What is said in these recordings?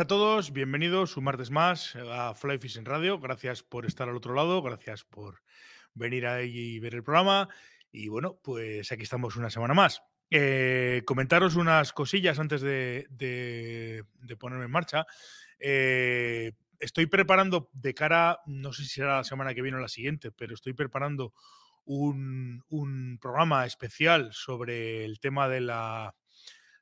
A todos, bienvenidos un martes más a Fly Fishing Radio. Gracias por estar al otro lado, gracias por venir ahí y ver el programa. Y bueno, pues aquí estamos una semana más. Eh, comentaros unas cosillas antes de, ponerme en marcha. Eh, estoy preparando de cara, no sé si será la semana que viene o la siguiente, pero estoy preparando un programa especial sobre el tema de la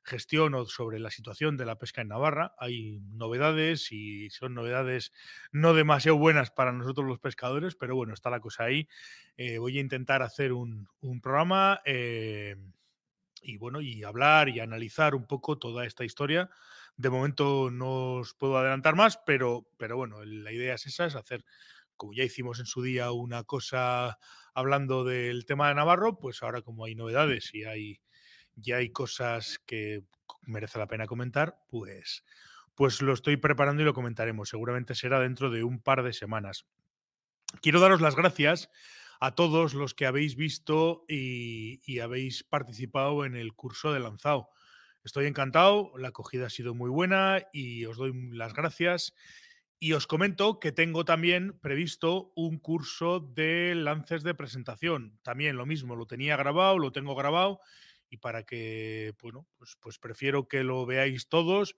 gestión o sobre la situación de la pesca en Navarra. Hay novedades y son novedades no demasiado buenas para nosotros los pescadores, pero bueno, está la cosa ahí. Eh, voy a intentar hacer un, un programa eh, y bueno, y hablar y analizar un poco toda esta historia. De momento no os puedo adelantar más, pero, pero bueno, la idea es esa, es hacer, como ya hicimos en su día, una cosa hablando del tema de Navarro, pues ahora como hay novedades y hay ya hay cosas que merece la pena comentar, pues, pues lo estoy preparando y lo comentaremos. Seguramente será dentro de un par de semanas. Quiero daros las gracias a todos los que habéis visto y, y habéis participado en el curso de lanzado. Estoy encantado, la acogida ha sido muy buena y os doy las gracias. Y os comento que tengo también previsto un curso de lances de presentación. También lo mismo, lo tenía grabado, lo tengo grabado y para que, bueno, pues, pues prefiero que lo veáis todos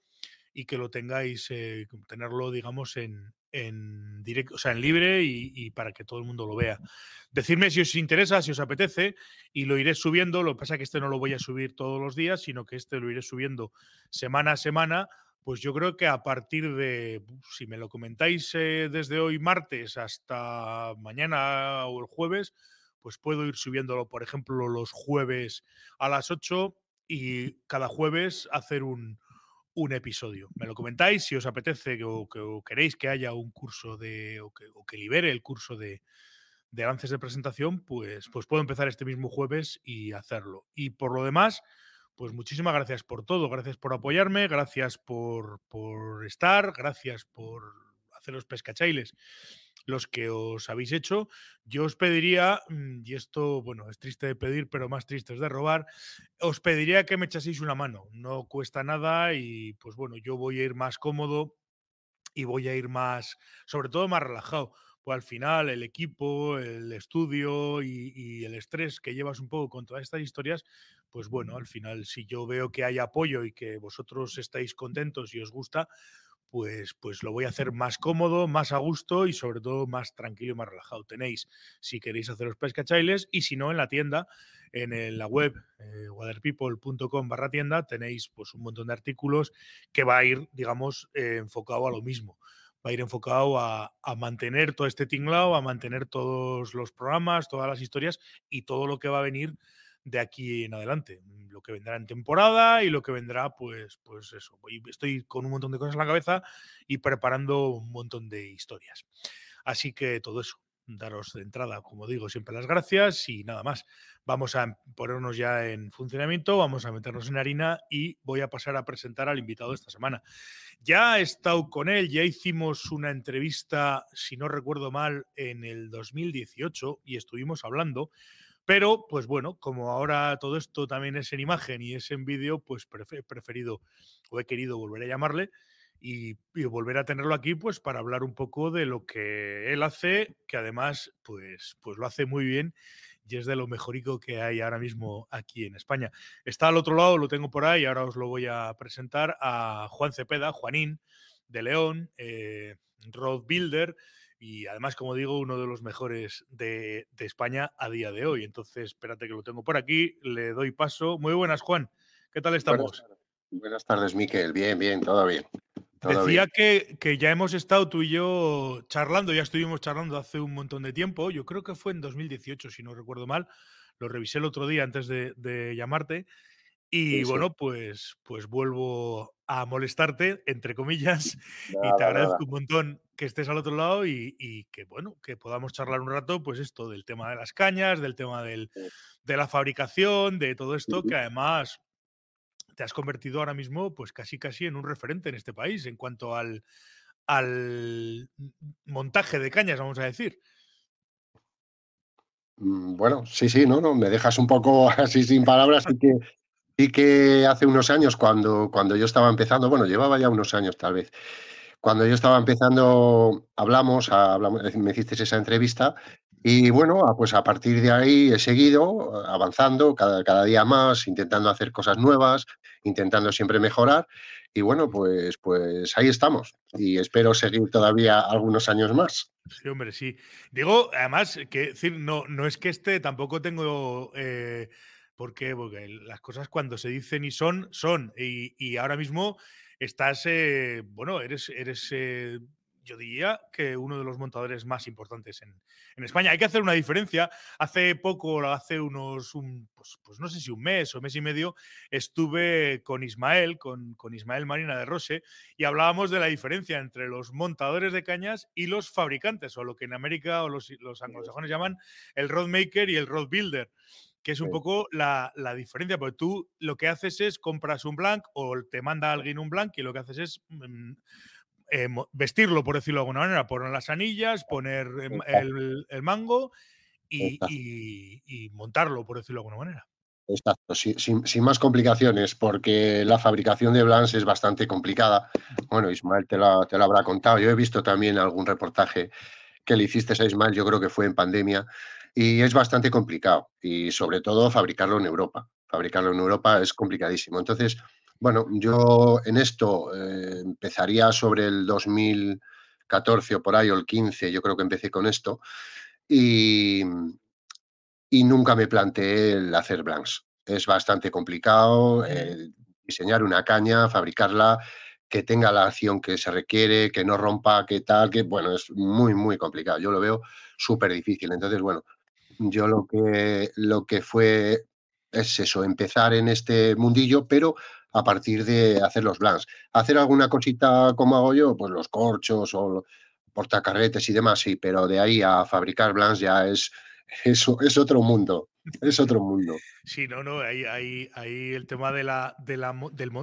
y que lo tengáis, eh, tenerlo, digamos, en, en directo, o sea, en libre y, y para que todo el mundo lo vea. Decidme si os interesa, si os apetece y lo iré subiendo. Lo que pasa es que este no lo voy a subir todos los días, sino que este lo iré subiendo semana a semana pues yo creo que a partir de, si me lo comentáis eh, desde hoy martes hasta mañana o el jueves, pues puedo ir subiéndolo, por ejemplo, los jueves a las 8 y cada jueves hacer un, un episodio. Me lo comentáis si os apetece o, que, queréis que haya un curso de, o que, o que libere el curso de, de lances de presentación, pues, pues puedo empezar este mismo jueves y hacerlo. Y por lo demás, pues muchísimas gracias por todo, gracias por apoyarme, gracias por, por estar, gracias por hacer los pescachailes, los que os habéis hecho. Yo os pediría, mm, y esto, bueno, es triste de pedir, pero más triste es de robar, os pediría que me echaseis una mano. No cuesta nada y pues bueno, yo voy a ir más cómodo y voy a ir más, sobre todo más relajado. Pues al final el equipo, el estudio y, y el estrés que llevas un poco con todas estas historias, pues bueno, al final si yo veo que hay apoyo y que vosotros estáis contentos y os gusta, pues, pues lo voy a hacer más cómodo, más a gusto y sobre todo más tranquilo y más relajado. Tenéis, si queréis haceros pescachailes y si no, en la tienda, en la web eh, waterpeople.com barra tienda, tenéis pues un montón de artículos que va a ir, digamos, eh, enfocado a lo mismo. Va a ir enfocado a, a mantener todo este tinglao, a mantener todos los programas, todas las historias y todo lo que va a venir de aquí en adelante. mm, Lo que vendrá en temporada y lo que vendrá, pues, pues eso. Estoy con un montón de cosas en la cabeza y preparando un montón de historias. Así que todo eso. Daros de entrada, como digo, siempre las gracias y nada más. Vamos a ponernos ya en funcionamiento, vamos a meternos en harina y voy a pasar a presentar al invitado esta semana. Ya he estado con él, ya hicimos una entrevista, si no recuerdo mal, en el 2018 y estuvimos hablando, pero pues bueno, como ahora todo esto también es en imagen y es en vídeo, pues he preferido o he querido volver a llamarle y, y volver a tenerlo aquí pues para hablar un poco de lo que él hace, que además pues, pues lo hace muy bien y es de lo mejorico que hay ahora mismo aquí en España. Está al otro lado, lo tengo por ahí, ahora os lo voy a presentar a Juan Cepeda, Juanín de León, eh, Road Builder y además, como digo, uno de los mejores de, de España a día de hoy. Entonces, espérate que lo tengo por aquí, le doy paso. Muy buenas, Juan. ¿Qué tal estamos? Buenas, buenas tardes, Miquel. Bien, bien, todo bien. Todo Decía bien. que, que ya hemos estado tú y yo charlando, ya estuvimos charlando hace un montón de tiempo, yo creo que fue en 2018, si no recuerdo mal, lo revisé el otro día antes de, de llamarte y Sí, sí. bueno, pues, pues vuelvo a molestarte, entre comillas, y te agradezco nada. un montón que estés al otro lado y, y que bueno, que podamos charlar un rato, pues esto del tema de las cañas, del tema del, Sí. de la fabricación, de todo esto, que además te has convertido ahora mismo, pues casi casi en un referente en este país en cuanto al, al montaje de cañas, vamos a decir. Mm, Bueno, sí, sí, no, no, me dejas un poco así sin palabras y que, Sí que hace unos años, cuando, cuando yo estaba empezando, bueno, llevaba ya unos años tal vez, cuando yo estaba empezando, hablamos, hablamos me hiciste esa entrevista y bueno, pues a partir de ahí he seguido avanzando cada, cada día más, intentando hacer cosas nuevas, intentando siempre mejorar y bueno, pues, pues ahí estamos y espero seguir todavía algunos años más. Sí, hombre, sí. Digo, además, que decir, no, no es que este tampoco tengo. Eh, ¿Por qué? Porque las cosas cuando se dicen y son, son. Y, ahora mismo estás, eh, bueno, eres, eres eh, yo diría que uno de los montadores más importantes en, España. Hay que hacer una diferencia. Hace poco, hace unos, pues, pues, no sé si un mes o mes y medio, estuve con Ismael, con, con, Ismael Marina de Rose, y hablábamos de la diferencia entre los montadores de cañas y los fabricantes, o lo que en América o los, los anglosajones llaman el road maker y el road builder que es un poco la, diferencia, porque tú lo que haces es compras un blank o te manda alguien un blank y lo que haces es mm, eh, vestirlo, por decirlo de alguna manera, poner las anillas, poner em, el, mango y, montarlo, por decirlo de alguna manera. Exacto, sin, más complicaciones, porque la fabricación de Blancs es bastante complicada. Bueno, Ismael te lo, te lo habrá contado. Yo he visto también algún reportaje que le hiciste a Ismael, yo creo que fue en pandemia, y es bastante complicado. Y sobre todo fabricarlo en Europa. Fabricarlo en Europa es complicadísimo. Entonces, bueno, yo en esto eh, empezaría sobre el 2014 o por ahí, o el 15, yo creo que empecé con esto, y, y nunca me planteé el hacer blanks. Es bastante complicado diseñar una caña, fabricarla, que tenga la acción que se requiere, que no rompa, que tal, que bueno, es muy, muy complicado. Yo lo veo súper difícil. Entonces, bueno, yo lo que, lo que fue es eso, empezar en este mundillo, pero a partir de hacer los blancs. Hacer alguna cosita como hago yo, pues los corchos o portacarretes y demás, sí, pero de ahí a fabricar blancs ya es, eso es otro mundo. Es otro mundo. Sí, no, no, ahí, ahí, el tema de la, de la,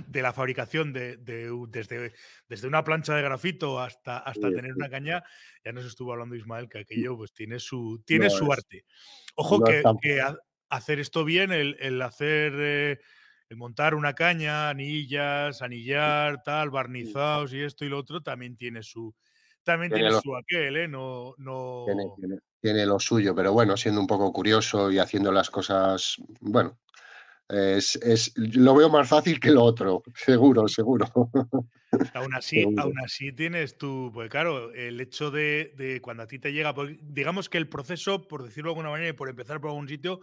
de la fabricación de, desde, desde una plancha de grafito hasta, hasta tener una caña, ya nos estuvo hablando Ismael que aquello pues tiene su, tiene su arte. Ojo que, hacer esto bien, el, hacer eh, el montar una caña, anillas, anillar, tal, barnizados y esto y lo otro, también tiene su, también tiene, su aquel, ¿eh? No, no... Tiene, lo suyo, pero bueno, siendo un poco curioso y haciendo las cosas, bueno, es, lo veo más fácil que lo otro, seguro, seguro. Aún así, aún así tienes tú, pues claro, el hecho de, de, cuando a ti te llega, pues, digamos que el proceso, por decirlo de alguna manera, y por empezar por algún sitio,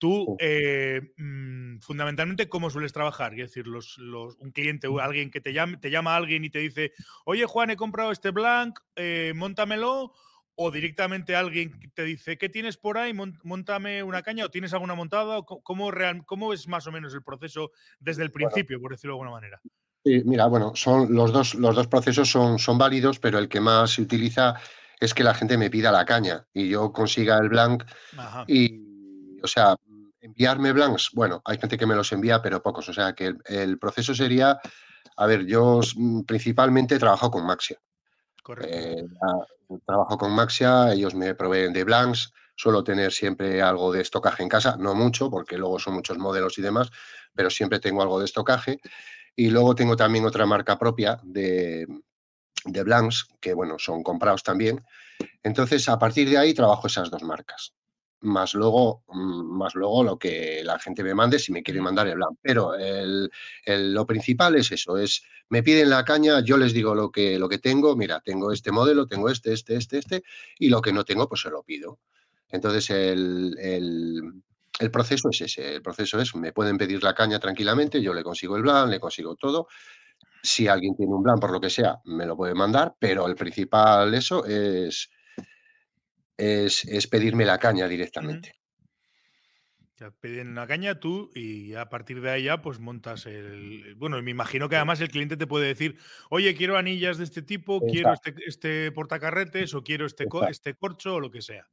Tú, eh, mm, fundamentalmente, ¿cómo sueles trabajar? Es decir, los, un cliente, o alguien que te llama, te llama a alguien y te dice, oye Juan, he comprado este blank, eh, montamelo, o directamente alguien te dice, ¿qué tienes por ahí? Montame una caña, o tienes alguna montada, ¿cómo, real, cómo es más o menos el proceso desde el principio, por decirlo de alguna manera? Sí, mira, bueno, son los dos, los dos procesos son, son válidos, pero el que más se utiliza es que la gente me pida la caña y yo consiga el blank y, o sea, enviarme blanks, bueno, hay gente que me los envía, pero pocos. O sea que el, proceso sería, a ver, yo principalmente trabajo con Maxia. Eh, trabajo con Maxia, ellos me proveen de blanks, suelo tener siempre algo de estocaje en casa, no mucho, porque luego son muchos modelos y demás, pero siempre tengo algo de estocaje. Y luego tengo también otra marca propia de, de blanks, que bueno, son comprados también. Entonces, a partir de ahí trabajo esas dos marcas más luego, mm, más luego lo que la gente me mande si me quiere mandar el blanco. Pero el, lo principal es eso, es me piden la caña, yo les digo lo que, lo que tengo, mira, tengo este modelo, tengo este, este, este, este, y lo que no tengo, pues se lo pido. Entonces el, el, proceso es ese, el proceso es, me pueden pedir la caña tranquilamente, yo le consigo el blanco, le consigo todo. Si alguien tiene un blanco, por lo que sea, me lo puede mandar, pero el principal eso es es, pedirme la caña directamente. Te piden la caña tú y a partir de ahí ya pues montas el... Bueno, me imagino que además el cliente te puede decir, oye, quiero anillas de este tipo, quiero este, este, portacarretes o quiero este, este corcho o lo que sea.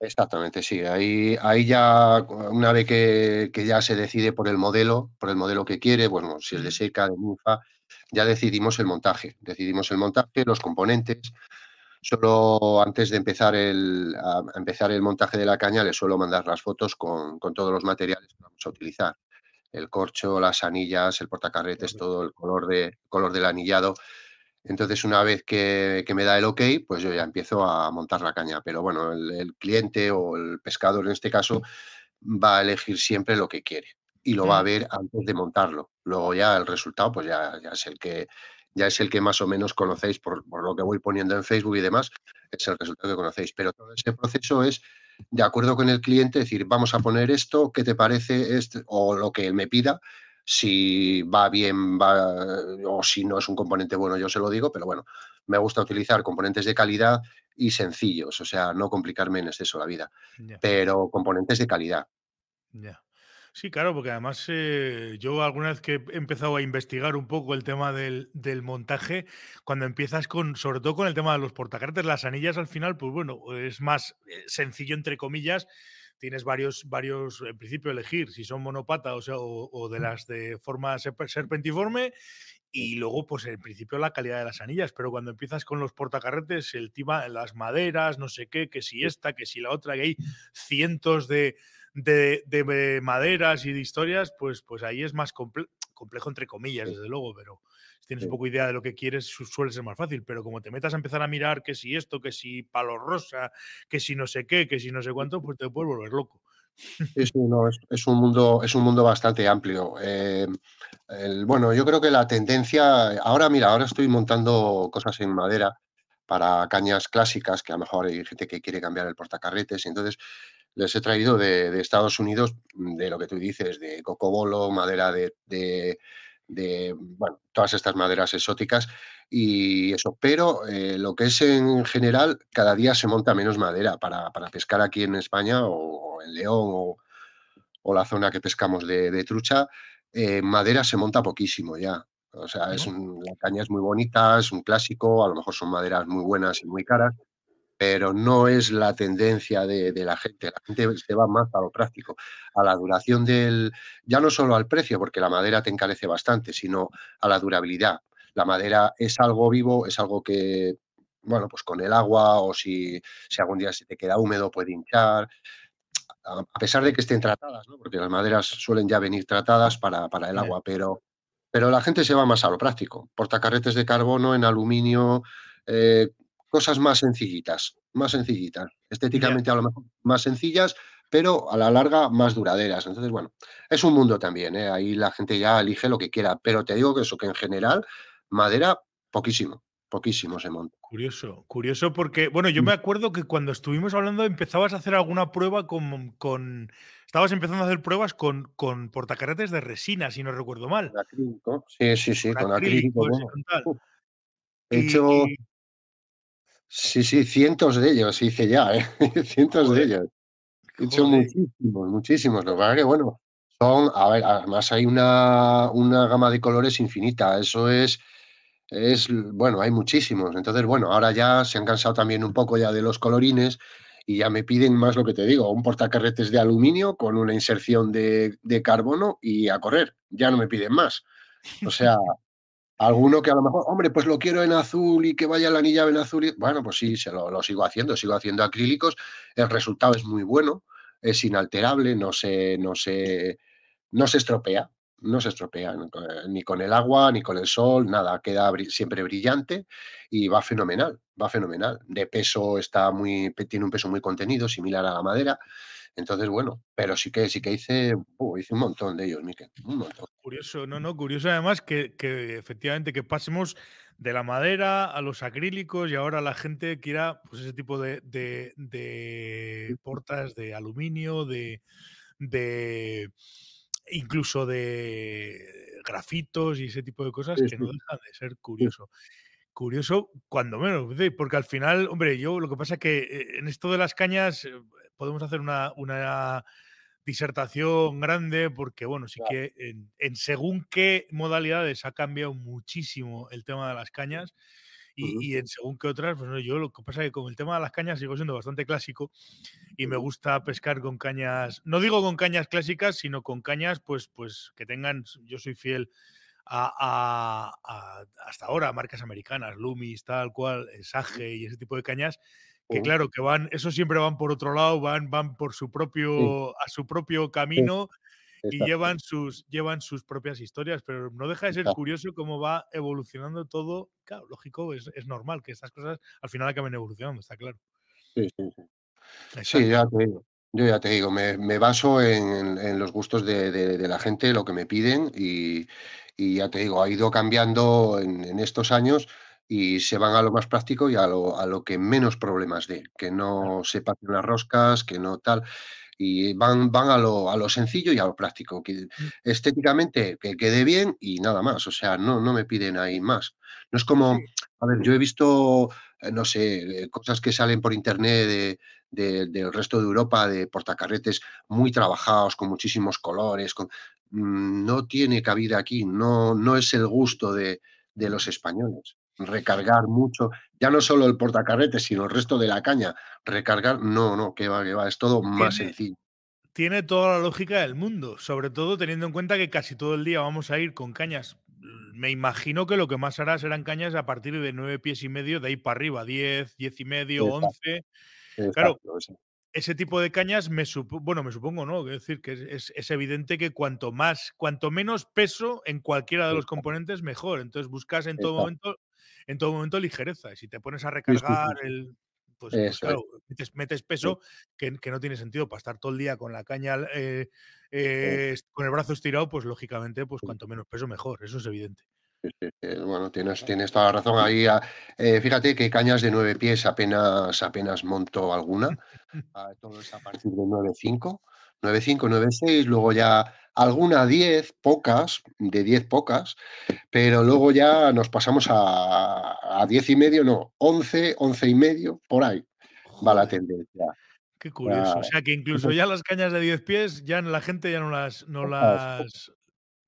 Exactamente, sí. Ahí, ahí ya, una vez que, ya se decide por el modelo, por el modelo que quiere, bueno, si es de seca, de mufa, ya decidimos el montaje. Decidimos el montaje, los componentes, Solo antes de empezar el, empezar el montaje de la caña le suelo mandar las fotos con, todos los materiales que vamos a utilizar. el corcho, las anillas, el portacarretes, todo el color, de, color del anillado. Entonces, una vez que, me da el ok, pues yo ya empiezo a montar la caña. Pero bueno, el, cliente o el pescador en este caso va a elegir siempre lo que quiere y lo va a ver antes de montarlo. Luego ya el resultado, pues ya, ya es el que ya es el que más o menos conocéis por, por, lo que voy poniendo en Facebook y demás, es el resultado que conocéis. Pero todo ese proceso es de acuerdo con el cliente, decir, vamos a poner esto, ¿qué te parece? Este? O lo que él me pida, si va bien va, o si no es un componente bueno, yo se lo digo, pero bueno, me gusta utilizar componentes de calidad y sencillos, o sea, no complicarme en exceso la vida, pero componentes de calidad. Ya. Sí, claro, porque además eh, yo alguna vez que he empezado a investigar un poco el tema del, montaje, cuando empiezas con, sobre todo con el tema de los portacartes, las anillas al final, pues bueno, es más eh, sencillo entre comillas. Tienes varios, varios, en principio elegir si son monopata o, sea, o, de las de forma serpentiforme y luego, pues en principio la calidad de las anillas, pero cuando empiezas con los portacarretes, el tema, las maderas, no sé qué, que si esta, que si la otra, que hay cientos de, de, maderas y de historias, pues, pues ahí es más complejo, entre comillas, desde luego, pero si tienes un poco idea de lo que quieres, suele ser más fácil. Pero como te metas a empezar a mirar que si esto, que si palo rosa, que si no sé qué, que si no sé cuánto, pues te puedes volver loco. Sí, no, es, un mundo, es un mundo bastante amplio. Eh, bueno, yo creo que la tendencia, ahora mira, ahora estoy montando cosas en madera para cañas clásicas, que a lo mejor hay gente que quiere cambiar el portacarretes, y entonces les he traído de, Estados Unidos, mm, de lo que tú dices, de cocobolo, madera de, de, bueno, todas estas maderas exóticas y eso. Pero eh, lo que es en general, cada día se monta menos madera para, pescar aquí en España o, en León o, la zona que pescamos de, trucha. Eh, madera se monta poquísimo ya. O sea, es la caña es muy bonita, es un clásico, a lo mejor son maderas muy buenas y muy caras, pero no es la tendencia de, la gente. La gente se va más a lo práctico, a la duración del, ya no solo al precio, porque la madera te encarece bastante, sino a la durabilidad. La madera es algo vivo, es algo que, bueno, pues con el agua o si, si algún día se te queda húmedo puede hinchar, a pesar de que estén tratadas, ¿no? porque las maderas suelen ya venir tratadas para, para el agua, pero, pero la gente se va más a lo práctico. Portacarretes de carbono en aluminio, eh, cosas más sencillitas, más sencillitas, estéticamente a lo mejor más sencillas, pero a la larga más duraderas. Entonces, bueno, es un mundo también, ¿eh? ahí la gente ya elige lo que quiera, pero te digo que eso, que en general, madera, poquísimo, poquísimo se monta. Curioso, curioso porque, bueno, yo me mm. acuerdo que cuando estuvimos hablando empezabas a hacer alguna prueba con, con estabas empezando a hacer pruebas con, con portacarretes de resina, si no recuerdo mal. acrílico, sí, sí, sí, con, acrílico. He hecho, Sí, sí, cientos de ellos hice ya, ¿eh? cientos de ellos. He hecho muchísimos, muchísimos. Lo que pasa es que, bueno, son, a ver, además hay una, una gama de colores infinita. Eso es, es, bueno, hay muchísimos. Entonces, bueno, ahora ya se han cansado también un poco ya de los colorines y ya me piden más lo que te digo, un portacarretes de aluminio con una inserción de, de carbono y a correr. Ya no me piden más. O sea, Alguno que a lo mejor, hombre, pues lo quiero en azul y que vaya la anilla en azul. Y... Bueno, pues sí, se lo, sigo haciendo, sigo haciendo acrílicos. El resultado es muy bueno, es inalterable, no se, no se, no se estropea, no se estropea ni con el agua, ni con el sol, nada, queda siempre brillante y va fenomenal, va fenomenal. De peso está muy, tiene un peso muy contenido, similar a la madera. Entonces, bueno, pero sí que sí que hice, uh, hice un montón de ellos, Miquel, un montón. Curioso, no, no, curioso además que, que, efectivamente que pasemos de la madera a los acrílicos y ahora la gente quiera pues ese tipo de, de, portas de aluminio, de, de incluso de grafitos y ese tipo de cosas que no dejan de ser curioso. Curioso, cuando menos, porque al final, hombre, yo lo que pasa es que eh, en esto de las cañas, eh, podemos hacer una, una disertación grande porque, bueno, sí que en, según qué modalidades ha cambiado muchísimo el tema de las cañas y, en según qué otras, pues yo lo que pasa es que con el tema de las cañas sigo siendo bastante clásico y me gusta pescar con cañas, no digo con cañas clásicas, sino con cañas pues, pues que tengan, yo soy fiel a, hasta ahora marcas americanas, Loomis, tal cual, Sage y ese tipo de cañas que claro, que van, eso siempre van por otro lado, van, van por su propio, a su propio camino y llevan sus, llevan sus propias historias, pero no deja de ser curioso cómo va evolucionando todo. Claro, lógico, es, es normal que estas cosas al final acaben evolucionando, está claro. Sí, sí, sí. Sí, ya te digo. Yo ya te digo, me, me baso en, en, los gustos de, de, la gente, lo que me piden y, y, ya te digo, ha ido cambiando en, en, estos años y se van a lo más práctico y a lo, a lo que menos problemas dé, que no se pasen las roscas, que no tal y van, van a, lo, a lo sencillo y a lo práctico, que mm. estéticamente que quede bien y nada más, o sea, no, no me piden ahí más. No es como, a ver, yo he visto, eh, no sé, eh, cosas que salen por internet de, del resto de Europa, de portacarretes muy trabajados, con muchísimos colores, con, mm, no tiene cabida aquí, no, no es el gusto de, de los españoles recargar mucho, ya no solo el portacarrete, sino el resto de la caña, recargar, no, no, que va, que va, es todo más sencillo. Tiene toda la lógica del mundo, sobre todo teniendo en cuenta que casi todo el día vamos a ir con cañas. Me imagino que lo que más hará serán cañas a partir de nueve pies y medio, de ahí para arriba, diez, diez y medio, once. Claro, ese tipo de cañas me bueno, me supongo, ¿no? Es decir, que es, evidente que cuanto más, cuanto menos peso en cualquiera de los componentes, mejor. Entonces buscas en todo momento en todo momento ligereza. Y si te pones a recargar el. Pues, pues claro, metes, peso que, no tiene sentido para estar todo el día con la caña, eh, eh, con el brazo estirado, pues lógicamente, pues cuanto menos peso mejor, eso es evidente. Bueno, tienes, tienes toda la razón ahí. Ah, eh, fíjate que cañas de nueve pies apenas, apenas monto alguna. Ah, todo es a partir de 9.5, 9.5, 9.6, luego ya alguna 10, pocas, de 10 pocas, pero luego ya nos pasamos a, a 10 y medio, no, 11, 11 y medio, por ahí va la tendencia. Qué curioso. o sea que incluso ya las cañas de 10 pies, ya la gente ya no las, no las...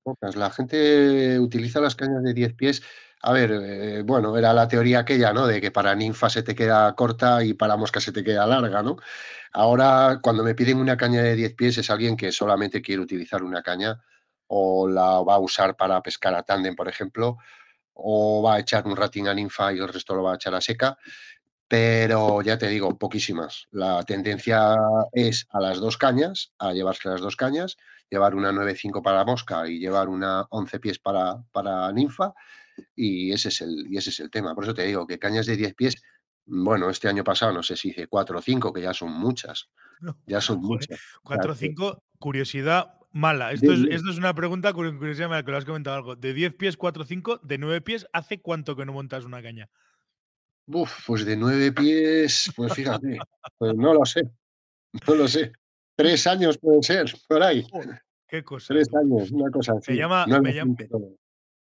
Pocas. La gente utiliza las cañas de 10 pies. A ver, eh, bueno, era la teoría aquella, ¿no? De que para ninfa se te queda corta y para mosca se te queda larga, ¿no? Ahora, cuando me piden una caña de 10 pies, es alguien que solamente quiere utilizar una caña o la va a usar para pescar a tándem, por ejemplo, o va a echar un rating a ninfa y el resto lo va a echar a seca. Pero ya te digo, poquísimas. La tendencia es a las dos cañas, a llevarse las dos cañas, llevar una 9.5 para mosca y llevar una 11 pies para, para ninfa. Y ese, es el, y ese es el tema. Por eso te digo que cañas de 10 pies bueno, este año pasado no sé si hice cuatro o cinco, que ya son muchas. Ya son muchas. Cuatro o cinco, curiosidad mala. Esto es, esto es, una pregunta, curiosidad mala, que lo has comentado algo. De 10 pies, 4 o 5, de 9 pies, ¿hace cuánto que no montas una caña? Uf, pues de 9 pies, pues fíjate, pues no lo sé, no lo sé. Tres años puede ser, por ahí. qué cosa. Tres años, una cosa así. Me llama, me llama,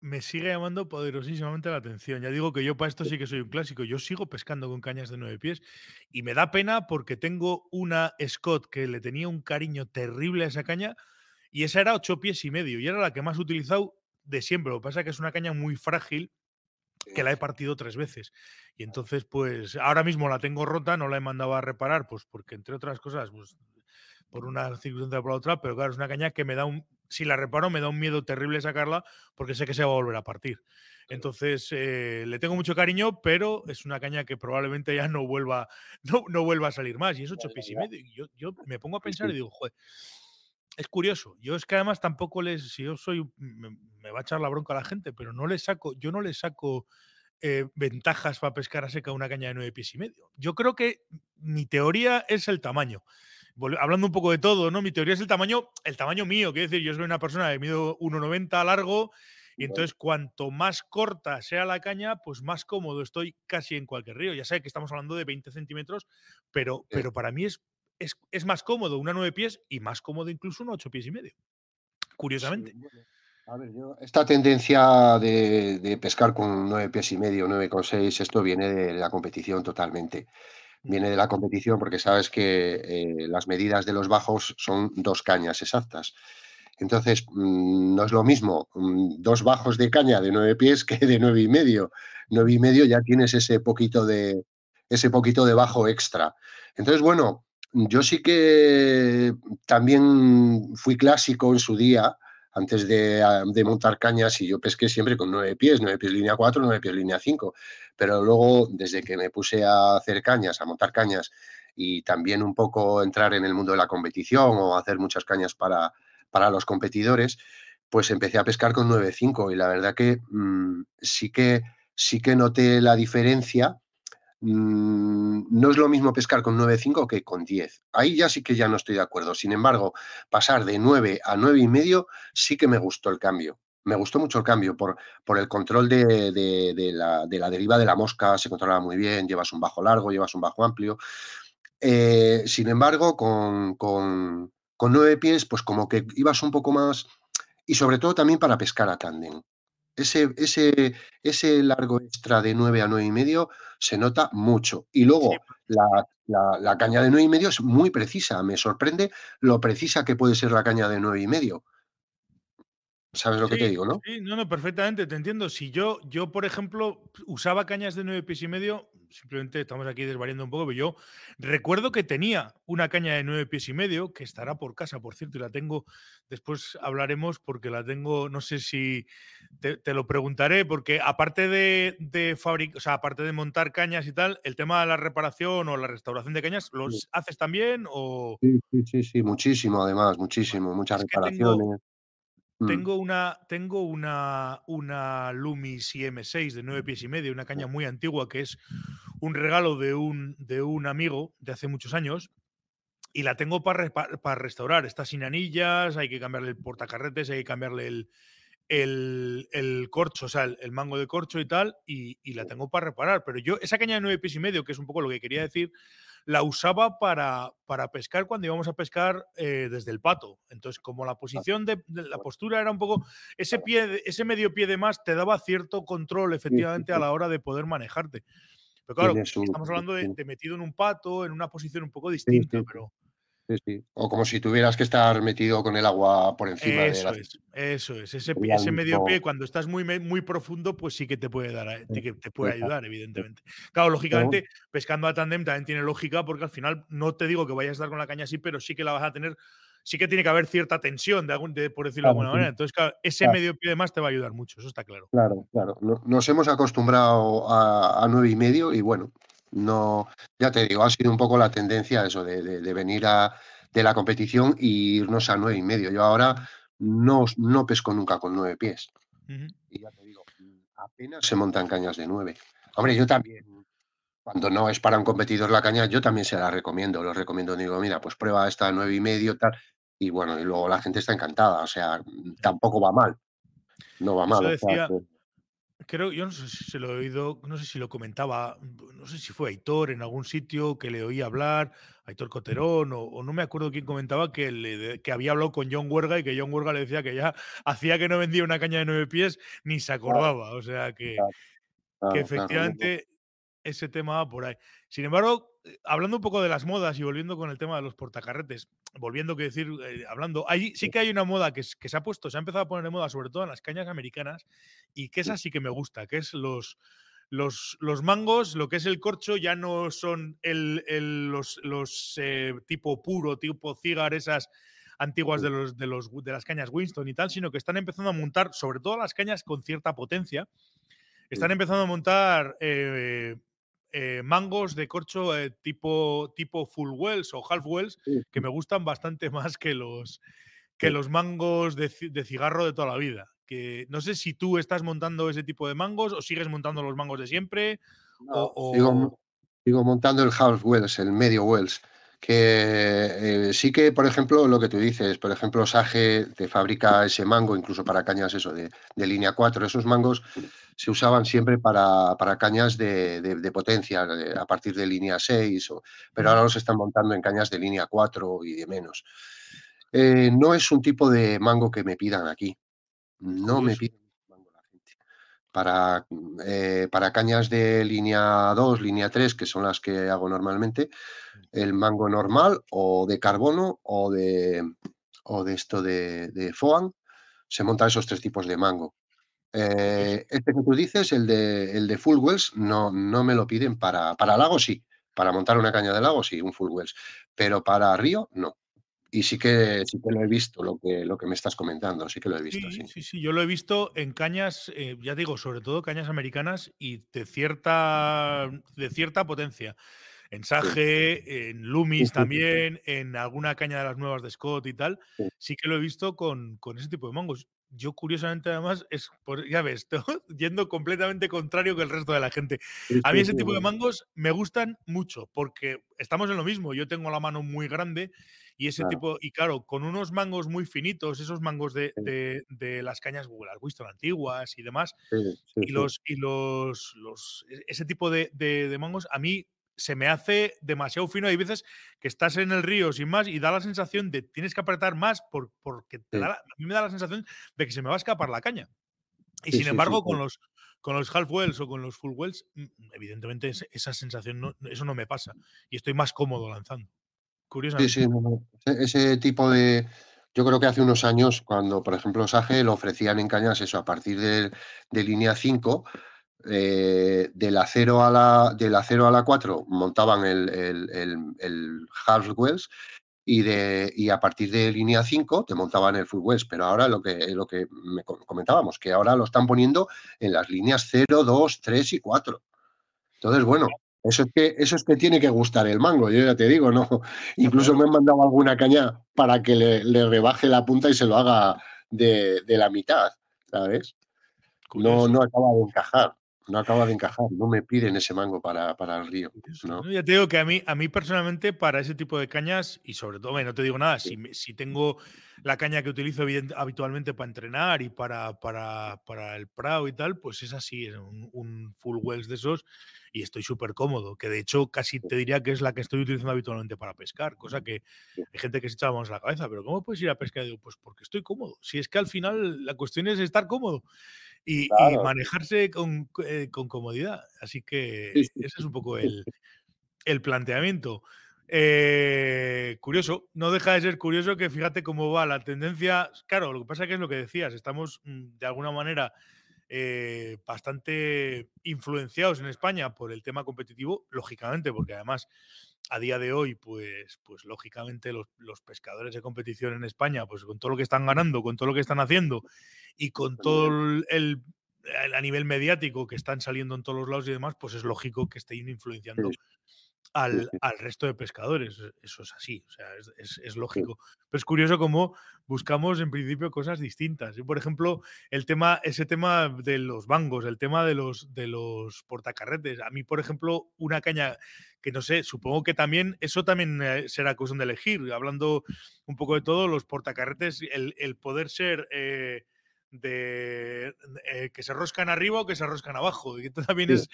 me sigue llamando poderosísimamente la atención. Ya digo que yo para esto sí que soy un clásico. Yo sigo pescando con cañas de nueve pies y me da pena porque tengo una Scott que le tenía un cariño terrible a esa caña y esa era ocho pies y medio y era la que más he utilizado de siempre. Lo que pasa es que es una caña muy frágil que la he partido tres veces. Y entonces, pues ahora mismo la tengo rota, no la he mandado a reparar, pues porque entre otras cosas, pues por una circunstancia o por otra, pero claro, es una caña que me da un, si la reparo me da un miedo terrible sacarla porque sé que se va a volver a partir. Entonces, eh, le tengo mucho cariño, pero es una caña que probablemente ya no vuelva, no, no vuelva a salir más. Y es ocho pies y medio. yo, yo, me pongo a pensar y digo, joder, es curioso. Yo es que además tampoco les, si yo soy, me, va a echar la bronca a la gente, pero no le saco, yo no le saco eh, ventajas para pescar a seca una caña de nueve pies y medio. Yo creo que mi teoría es el tamaño hablando un poco de todo, ¿no? Mi teoría es el tamaño, el tamaño mío, quiero decir, yo soy una persona de mido 1,90 largo y entonces cuanto más corta sea la caña, pues más cómodo estoy casi en cualquier río. Ya sé que estamos hablando de 20 centímetros, pero, pero para mí es, es, más cómodo una 9 pies y más cómodo incluso un 8 pies y medio. Curiosamente. A ver, yo, esta tendencia de, de, pescar con 9 pies y medio, 9,6, esto viene de la competición totalmente viene de la competición porque sabes que eh, las medidas de los bajos son dos cañas exactas. Entonces, mm, no es lo mismo mm, dos bajos de caña de nueve pies que de nueve y medio. Nueve y medio ya tienes ese poquito de, ese poquito de bajo extra. Entonces, bueno, yo sí que también fui clásico en su día, antes de, de, montar cañas y yo pesqué siempre con nueve pies, nueve pies línea 4, nueve pies línea 5. Pero luego, desde que me puse a hacer cañas, a montar cañas y también un poco entrar en el mundo de la competición o hacer muchas cañas para, para los competidores, pues empecé a pescar con 9.5 y la verdad que mm, sí que sí que noté la diferencia. Mm, no es lo mismo pescar con 9.5 que con 10. Ahí ya sí que ya no estoy de acuerdo. Sin embargo, pasar de 9 a 9 y medio sí que me gustó el cambio. Me gustó mucho el cambio por, por el control de, la, deriva de la mosca, se controlaba muy bien, llevas un bajo largo, llevas un bajo amplio. Eh, sin embargo, con, con, con nueve pies, pues como que ibas un poco más, y sobre todo también para pescar a tándem. Ese, ese, ese largo extra de 9 a 9 y medio se nota mucho. Y luego la, caña de 9 y medio es muy precisa. Me sorprende lo precisa que puede ser la caña de 9 y medio. ¿Sabes lo que te digo, no? Sí, no, no, perfectamente, te entiendo. Si yo, yo, por ejemplo, usaba cañas de 9 pies y medio, simplemente estamos aquí desvariando un poco, pero yo recuerdo que tenía una caña de 9 pies y medio, que estará por casa, por cierto, y la tengo, después hablaremos porque la tengo, no sé si te, lo preguntaré, porque aparte de, de fabricar, o sea, aparte de montar cañas y tal, el tema de la reparación o la restauración de cañas, ¿los haces también? O... Sí, sí, sí, muchísimo, además, muchísimo, muchas reparaciones. Mm. Tengo una, tengo una, una Lumis IM6 de 9 pies y medio, una caña muy antigua que es un regalo de un, de un amigo de hace muchos años y la tengo para, para, restaurar. Está sin anillas, hay que cambiarle el portacarretes, hay que cambiarle el, el, corcho, o sea, el, mango de corcho y tal, y, y, la tengo para reparar. Pero yo, esa caña de 9 pies y medio, que es un poco lo que quería decir, la usaba para, para pescar cuando íbamos a pescar eh, desde el pato. Entonces, como la posición de, la postura era un poco, ese pie, ese medio pie de más te daba cierto control efectivamente a la hora de poder manejarte. Pero claro, estamos hablando de, metido en un pato, en una posición un poco distinta, pero o como si tuvieras que estar metido con el agua por encima eso de Es, eso es. Ese, ese medio pie, cuando estás muy, muy profundo, pues sí que te puede dar, eh, te, puede ayudar, evidentemente. Claro, lógicamente, pescando a tandem también tiene lógica, porque al final no te digo que vayas a estar con la caña así, pero sí que la vas a tener. Sí que tiene que haber cierta tensión, de, algún, por decirlo de alguna manera. Entonces, claro, ese medio pie de más te va a ayudar mucho, eso está claro. Claro, claro. Nos hemos acostumbrado a, a nueve y medio y bueno, no, ya te digo, ha sido un poco la tendencia eso de, venir a, de la competición e irnos a nueve y medio. Yo ahora no, no pesco nunca con nueve pies. Y ya te digo, apenas se montan cañas de nueve. Hombre, yo también, cuando no es para un competidor la caña, yo también se la recomiendo. Lo recomiendo, digo, mira, pues prueba esta nueve y medio, tal. Y bueno, y luego la gente está encantada. O sea, tampoco va mal. No va mal. Creo, yo no sé si se lo he oído, no sé si lo comentaba, no sé si fue Aitor en algún sitio que le oí hablar, Aitor Coterón, o, no me acuerdo quién comentaba que, le, que había hablado con John Huerga y que John Huerga le decía que ya hacía que no vendía una caña de nueve pies ni se acordaba. O sea que, que efectivamente ese tema va por ahí. Sin embargo, eh, hablando un poco de las modas y volviendo con el tema de los portacarretes, volviendo que decir, eh, hablando, ahí sí que hay una moda que, que, se ha puesto, se ha empezado a poner de moda, sobre todo en las cañas americanas, y que esa sí. que me gusta, que es los, los, los mangos, lo que es el corcho, ya no son el, los, los eh, tipo puro, tipo cigar, esas antiguas de, los, de, los, de las cañas Winston y tal, sino que están empezando a montar, sobre todo las cañas con cierta potencia, están empezando a montar eh, mangos de corcho eh, tipo, tipo full wells o half wells que me gustan bastante más que los, que los mangos de, cigarro de toda la vida. Que no sé si tú estás montando ese tipo de mangos o sigues montando los mangos de siempre. o, sigo, montando el half wells, el medio wells que eh, sí que, por ejemplo, lo que tú dices, por ejemplo, Sage te fabrica ese mango, incluso para cañas eso de, línea 4, esos mangos se usaban siempre para, cañas de, potencia, a partir de línea 6, pero ahora los están montando en cañas de línea 4 y de menos. Eh, no es un tipo de mango que me pidan aquí, no me piden. Para, eh, para cañas de línea 2, línea 3, que son las que hago normalmente, el mango normal o de carbono o de, o de esto de, de FOAN, se montan esos tres tipos de mango. Eh, este que tú dices, el de, el de full wells, no, no me lo piden para, para lago, sí. Para montar una caña de lago, sí, un full wells. Pero para río, no. Y sí que, sí que lo he visto, lo que, lo que me estás comentando, sí que lo he visto. Sí, sí, sí, yo lo he visto en cañas, eh, ya digo, sobre todo cañas americanas y de cierta, de cierta potencia. en Sage, en Loomis también, en alguna caña de las nuevas de Scott y tal, sí que lo he visto con, con ese tipo de mangos yo curiosamente además es, por, ya ves, yendo completamente contrario que el resto de la gente. A mí ese tipo de mangos me gustan mucho porque estamos en lo mismo. Yo tengo la mano muy grande y ese tipo, y claro, con unos mangos muy finitos, esos mangos de, de, las cañas Google, las Winston antiguas y demás, y los, y los, los, e, ese tipo de, de mangos, a mí se me hace demasiado fino. Hay veces que estás en el río sin más y da la sensación de tienes que apretar más porque a mí me da la sensación de que se me va a escapar la caña. Y sin embargo, con los con los half wells o con los full wells, mm, evidentemente esa sensación no, eso no me pasa y estoy más cómodo lanzando. Curiosamente. Sí, sí, ese, tipo de yo creo que hace unos años, cuando, por ejemplo, Sage lo ofrecían en cañas, eso, a partir de, de línea 5, eh, del acero a la del acero a la 4 montaban el, el, el, half wells y, de, y a partir de línea 5 te montaban el full wells, pero ahora lo que, lo que comentábamos, que ahora lo están poniendo en las líneas 0, 2, 3 y 4. Entonces, bueno, eso es que, eso es que tiene que gustar el mango, yo ya te digo, ¿no? Incluso me han mandado alguna caña para que le, rebaje la punta y se lo haga de, de la mitad, ¿sabes? No, no acaba de encajar no acaba de encajar, no me piden ese mango para, para el río. ¿no? Ya te digo que a mí, a mí personalmente, para ese tipo de cañas, y sobre todo, no te digo nada, si, si tengo la caña que utilizo habitualmente para entrenar y para, para, para el Prado y tal, pues es así, es un, full wells de esos y estoy súper cómodo, que de hecho casi te diría que es la que estoy utilizando habitualmente para pescar, cosa que hay gente que se echa más la cabeza, pero ¿cómo puedes ir a pescar? digo, pues porque estoy cómodo. Si es que al final la cuestión es estar cómodo y, manejarse con, eh, con, comodidad. Así que ese es un poco el, el planteamiento. Eh, curioso, no deja de ser curioso que fíjate cómo va la tendencia. Claro, lo que pasa que es lo que decías, estamos mm, de alguna manera eh, bastante influenciados en España por el tema competitivo, lógicamente, porque además a día de hoy, pues, pues lógicamente los, los, pescadores de competición en España, pues con todo lo que están ganando, con todo lo que están haciendo y con todo el, a nivel mediático que están saliendo en todos los lados y demás, pues es lógico que estén influenciando al, resto de pescadores. E, eso es así, o sea, es, lógico. Pero es curioso cómo buscamos en principio cosas distintas. Por ejemplo, el tema, ese tema de los bangos, el tema de los, de los portacarretes. A mí, por ejemplo, una caña que no sé, supongo que también eso también eh, será cuestión de elegir. Hablando un poco de todo, los portacarretes, el, poder ser. Eh, de eh, que se roscan arriba o que se roscan abajo. Y esto también es,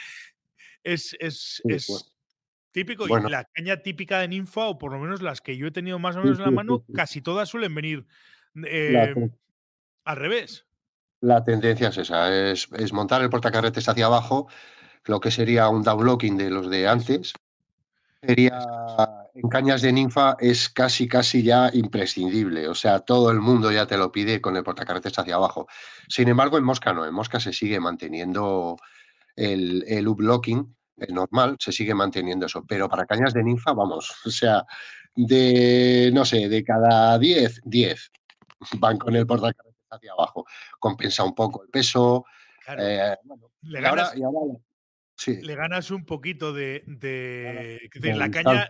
es, es, Típico, y la caña típica de ninfa, o por lo menos las que yo he tenido más o menos en la mano, casi todas suelen venir em, al revés. La tendencia es esa, es, montar el portacarretes hacia abajo, lo que sería un downlocking de los de antes. Sería en cañas de ninfa es casi casi ya imprescindible, o sea, todo el mundo ya te lo pide con el portacarretes hacia abajo. Sin embargo, en mosca no, en mosca se sigue manteniendo el, el uplocking normal, se sigue manteniendo eso. Pero para cañas de ninfa, vamos, o sea, de, no sé, de cada 10, 10 van con el portacarretes hacia abajo. Compensa un poco el peso. Eh, le, ganas, le ganas un poquito de, de, la caña.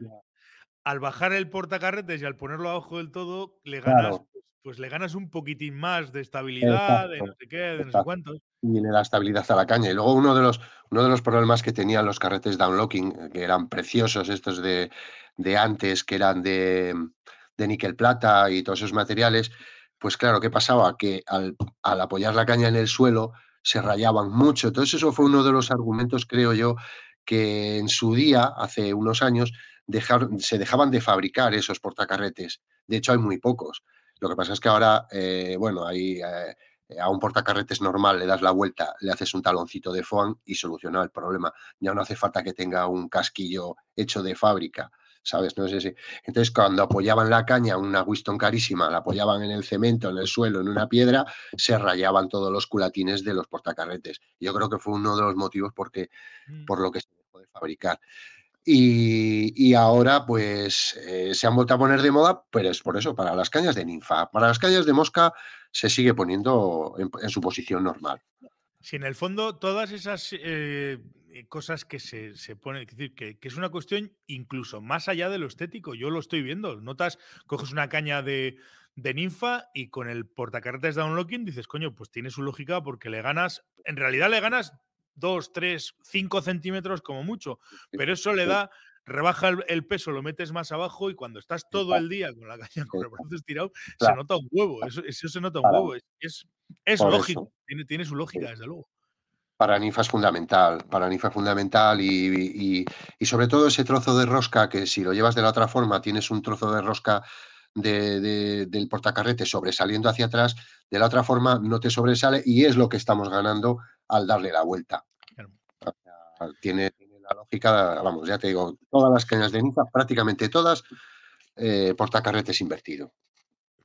Al bajar el portacarretes y al ponerlo abajo del todo, le ganas pues le ganas un poquitín más de estabilidad, de no sé qué, de no sé cuántos. Y le da estabilidad a la caña. Y luego uno de los, uno de los problemas que tenían los carretes downlocking, eh, que eran preciosos, estos de, de antes, que eran de, de níquel plata y todos esos materiales, pues claro, ¿qué pasaba? Que al, al, apoyar la caña en el suelo se rayaban mucho. Entonces eso fue uno de los argumentos, creo yo, que en su día, hace unos años, se dejaban de fabricar esos portacarretes. De hecho, hay muy pocos. Lo que pasa es que ahora, eh, bueno, ahí eh, a un portacarretes normal le das la vuelta, le haces un taloncito de foam y soluciona el problema. Ya no hace falta que tenga un casquillo hecho de fábrica, ¿sabes? No sé si. Entonces, cuando apoyaban la caña, una Winston carísima, la apoyaban en el cemento, en el suelo, en una piedra, se rayaban todos los culatines de los portacarretes. Yo creo que fue uno de los motivos porque, mm. por lo que se dejó de fabricar. Y, ahora, pues, eh, se han vuelto a poner de moda, pero es por eso, para las cañas de ninfa. Para las cañas de mosca se sigue poniendo en, su posición normal. Si en el fondo todas esas, eh, cosas que se, ponen, es decir, que, es una cuestión incluso más allá de lo estético. Yo lo estoy viendo. Notas, coges una caña de, ninfa y con el portacarretes de unlocking dices, coño, pues tiene su lógica porque le ganas, en realidad le ganas 2, 3, 5 centímetros como mucho, pero eso le da rebaja el, peso, lo metes más abajo y cuando estás todo el día con la caña con el brazo estirado, se nota un huevo. Eso, se nota un huevo. Es, es, lógico, tiene, tiene, su lógica, desde luego. Para Nifa es fundamental, para Nifa es fundamental y, sobre todo ese trozo de rosca que si lo llevas de la otra forma tienes un trozo de rosca del portacarrete sobresaliendo hacia atrás, de la otra forma no te sobresale y es lo que estamos ganando al darle la vuelta. Tiene, la lógica, vamos, ya te digo, todas las cañas de Nifa, prácticamente todas, eh, portacarretes invertido.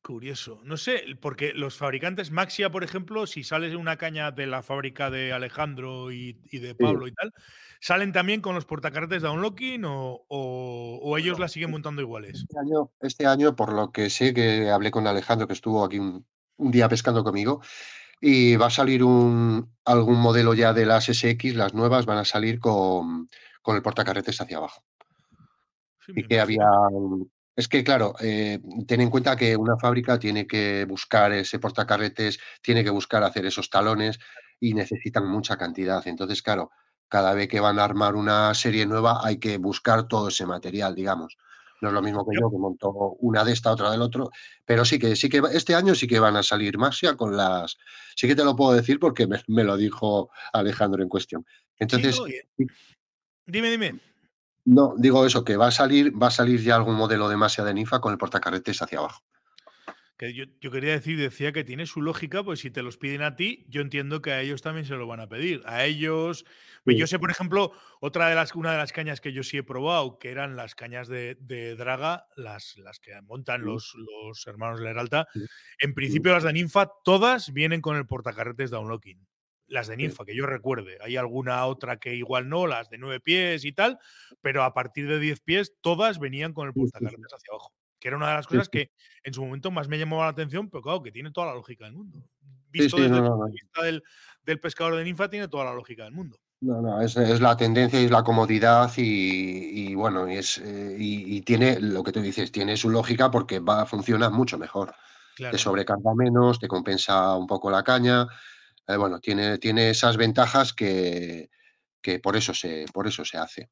Curioso. No sé, porque los fabricantes Maxia, por ejemplo, si sales una caña de la fábrica de Alejandro y, de Pablo y tal, ¿salen también con los portacarretes de unlocking o, o, ellos la siguen montando iguales? Este año, este año, por lo que sé que hablé con Alejandro, que estuvo aquí un, día pescando conmigo, y va a salir un, algún modelo ya de las SX, las nuevas van a salir con, con el portacarretes hacia abajo. y que había es que, claro, eh, ten en cuenta que una fábrica tiene que buscar ese portacarretes, tiene que buscar hacer esos talones y necesitan mucha cantidad. Entonces, claro, cada vez que van a armar una serie nueva hay que buscar todo ese material, digamos. No es lo mismo que yo, que monto una de esta, otra del otro, pero sí que sí que este año sí que van a salir Maxia con las. Sí que te lo puedo decir porque me, lo dijo Alejandro en cuestión. Entonces. dime, dime. No, digo eso, que va a salir, va a salir ya algún modelo de Masia de Nifa con el portacarretes hacia abajo. Que yo, quería decir, decía que tiene su lógica, pues si te los piden a ti, yo entiendo que a ellos también se lo van a pedir. A ellos. Pues yo sé, por ejemplo, otra de las, una de las cañas que yo sí he probado, que eran las cañas de, Draga, las, las que montan los, los hermanos Leralta. En principio, las de Ninfa, todas vienen con el portacarretes de unlocking las de ninfa, que yo recuerde. Hay alguna otra que igual no, las de nueve pies y tal, pero a partir de diez pies todas venían con el portacarretes hacia abajo. Que era una de las cosas que en su momento más me llamó la atención, pero claro, que tiene toda la lógica del mundo. Visto desde el punto de vista del, pescador de ninfa, tiene toda la lógica del mundo. No, no, es, la tendencia y la comodidad y, bueno, y, es, eh, y, tiene lo que tú dices, tiene su lógica porque va a funcionar mucho mejor. Te sobrecarga menos, te compensa un poco la caña, eh, bueno, tiene, tiene esas ventajas que, que, por, eso se, por eso se hace.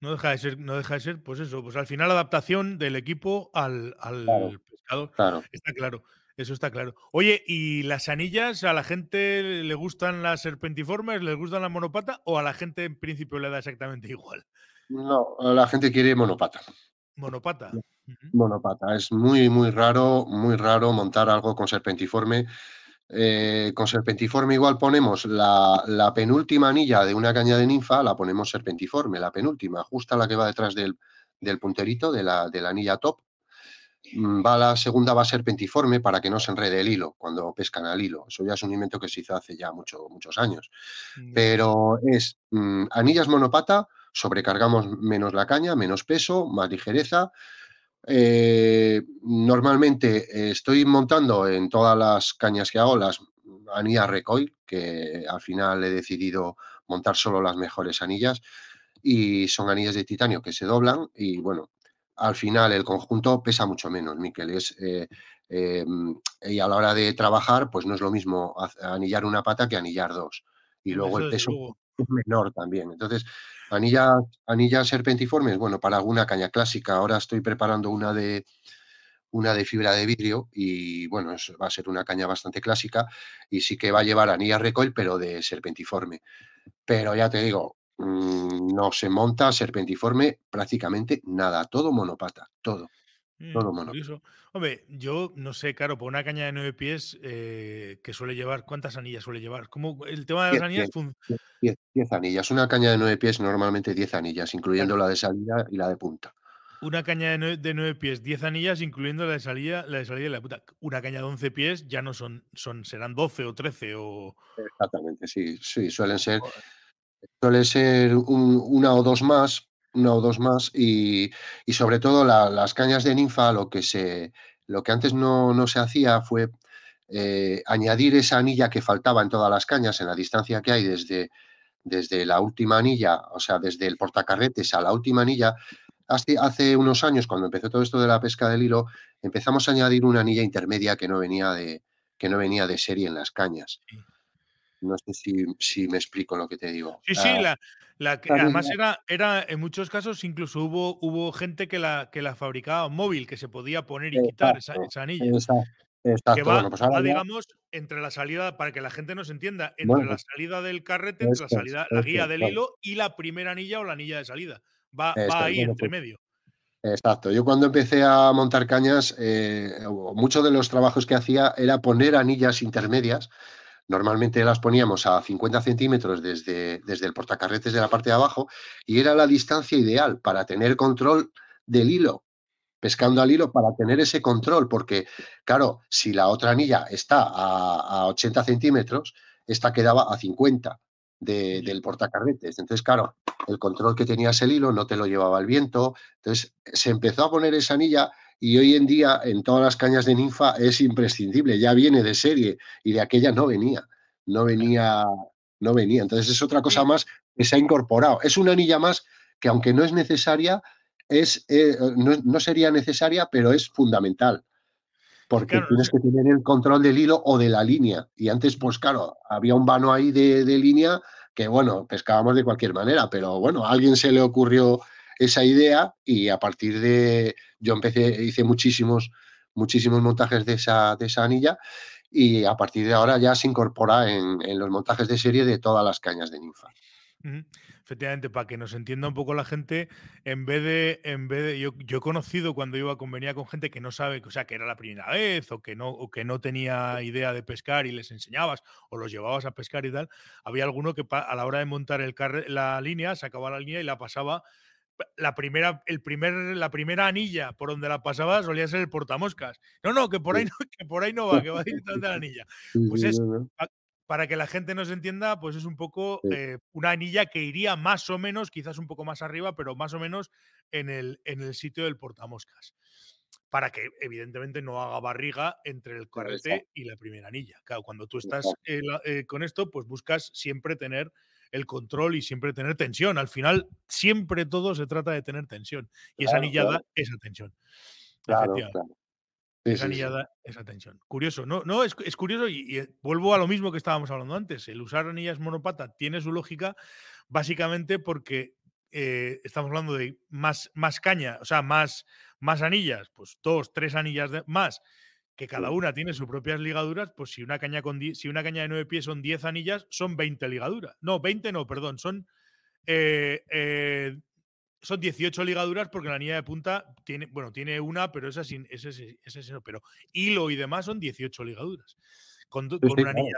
No deja de ser, no deja de ser, pues eso, pues al final adaptación del equipo al, al pescador. Claro. Está claro. Eso está claro. Oye, ¿y las anillas a la gente le gustan las serpentiformes, les gustan la monopata o a la gente en principio le da exactamente igual? No, a la gente quiere monopata. Monopata. Monopata. Es muy, muy raro, muy raro montar algo con serpentiforme. Eh, con serpentiforme igual ponemos la, penúltima anilla de una caña de ninfa, la ponemos serpentiforme, la penúltima, justa la que va detrás del, punterito de la, de la, anilla top. Mm, va la segunda va serpentiforme para que no se enrede el hilo cuando pescan al hilo. Eso ya es un invento que se hizo hace ya mucho, muchos años. Pero es mm, anillas monopata, sobrecargamos menos la caña, menos peso, más ligereza, eh, normalmente estoy montando en todas las cañas que hago las anillas recoil, que al final he decidido montar solo las mejores anillas y son anillas de titanio que se doblan y bueno, al final el conjunto pesa mucho menos, Miquel. Es, eh, em, y a la hora de trabajar, pues no es lo mismo anillar una pata que anillar dos. Y luego el peso es menor también. Entonces, Anillas, anillas serpentiformes, bueno, para alguna caña clásica. Ahora estoy preparando una de una de fibra de vidrio y bueno, va a ser una caña bastante clásica y sí que va a llevar anillas recoil, pero de serpentiforme. Pero ya te digo, mm, no se monta serpentiforme prácticamente nada, todo monopata, todo. Todo mm, monopata. Hombre, yo no sé, claro, por una caña de nueve pies eh, que suele llevar, ¿cuántas anillas suele llevar? ¿Cómo el tema de las anillas? Diez, anillas. Una caña de nueve pies, normalmente diez anillas, incluyendo la de salida y la de punta. Una caña de nueve, pies, diez anillas, incluyendo la de salida, la de salida y la de punta. Una caña de once pies ya no son, son serán doce o trece o. Exactamente, sí, sí, suelen ser. Suele ser una o dos más, una o dos más y, sobre todo las cañas de ninfa lo que se lo que antes no, se hacía fue eh, añadir esa anilla que faltaba en todas las cañas en la distancia que hay desde, desde la última anilla, o sea, desde el portacarretes a la última anilla, hace, hace unos años, cuando empezó todo esto de la pesca del hilo, empezamos a añadir una anilla intermedia que no venía de, que no venía de serie en las cañas. No sé si, me explico lo que te digo. Sí, sí, la, la además era, era, en muchos casos, incluso hubo, hubo gente que la, que la fabricaba móvil, que se podía poner y quitar esa, anilla. Exacto, que va, pues digamos, entre la salida, para que la gente nos entienda, entre la salida del carrete, entre la salida, la guía del hilo y la primera anilla o la anilla de salida. Va, va ahí entre pues medio. Exacto. Yo cuando empecé a montar cañas, eh, muchos de los trabajos que hacía era poner anillas intermedias Normalmente las poníamos a 50 centímetros desde, desde el portacarretes de la parte de abajo y era la distancia ideal para tener control del hilo, pescando al hilo para tener ese control, porque claro, si la otra anilla está a, 80 centímetros, esta quedaba a 50 del portacarretes. Entonces, claro, el control que tenías el hilo no te lo llevaba el viento. Entonces, se empezó a poner esa anilla y hoy en día en todas las cañas de ninfa es imprescindible, ya viene de serie y de aquella no venía, no venía, no venía. Entonces es otra cosa más que se ha incorporado. Es una anilla más que aunque no es necesaria, es, eh, no, sería necesaria, pero es fundamental. Porque tienes que tener el control del hilo o de la línea. Y antes, pues claro, había un vano ahí de, de línea que, bueno, pescábamos de cualquier manera, pero bueno, a alguien se le ocurrió esa idea y a partir de, yo empecé, hice muchísimos, muchísimos montajes de esa, de esa anilla y a partir de ahora ya se incorpora en, los montajes de serie de todas las cañas de ninfa. Efectivamente, para que nos entienda un poco la gente, en vez de, en vez de, yo, yo he conocido cuando iba a convenir con gente que no sabe, o sea, que era la primera vez o que no, o que no tenía idea de pescar y les enseñabas o los llevabas a pescar y tal, había alguno que a la hora de montar el la línea, sacaba la línea y la pasaba la primera, el primer, la primera anilla por donde la pasaba solía ser el portamoscas. No, no, que por ahí no, que por ahí no va, que va directamente a la anilla. Pues es, para que la gente nos entienda, pues es un poco eh, una anilla que iría más o menos, quizás un poco más arriba, pero más o menos en el, en el sitio del portamoscas. Para que evidentemente no haga barriga entre el carrete y la primera anilla. Claro, cuando tú estás eh, con esto, pues buscas siempre tener el control y siempre tener tensión. Al final, siempre todo se trata de tener tensión. Y esa anillada esa tensión. Claro, esa anillada esa tensión. Curioso, no, no es, curioso y, vuelvo a lo mismo que estábamos hablando antes. El usar anillas monopata tiene su lógica básicamente porque eh, estamos hablando de más, más caña, o sea, más, más anillas, pues dos, tres anillas de, más que cada una tiene sus propias ligaduras, pues si una caña, con si una caña de 9 pies son 10 anillas, son 20 ligaduras. No, 20 no, perdón, son, eh, eh, son 18 ligaduras porque la anilla de punta tiene, bueno, tiene una, pero esa sin, ese, ese, ese, pero hilo y demás son 18 ligaduras. Con, una anilla.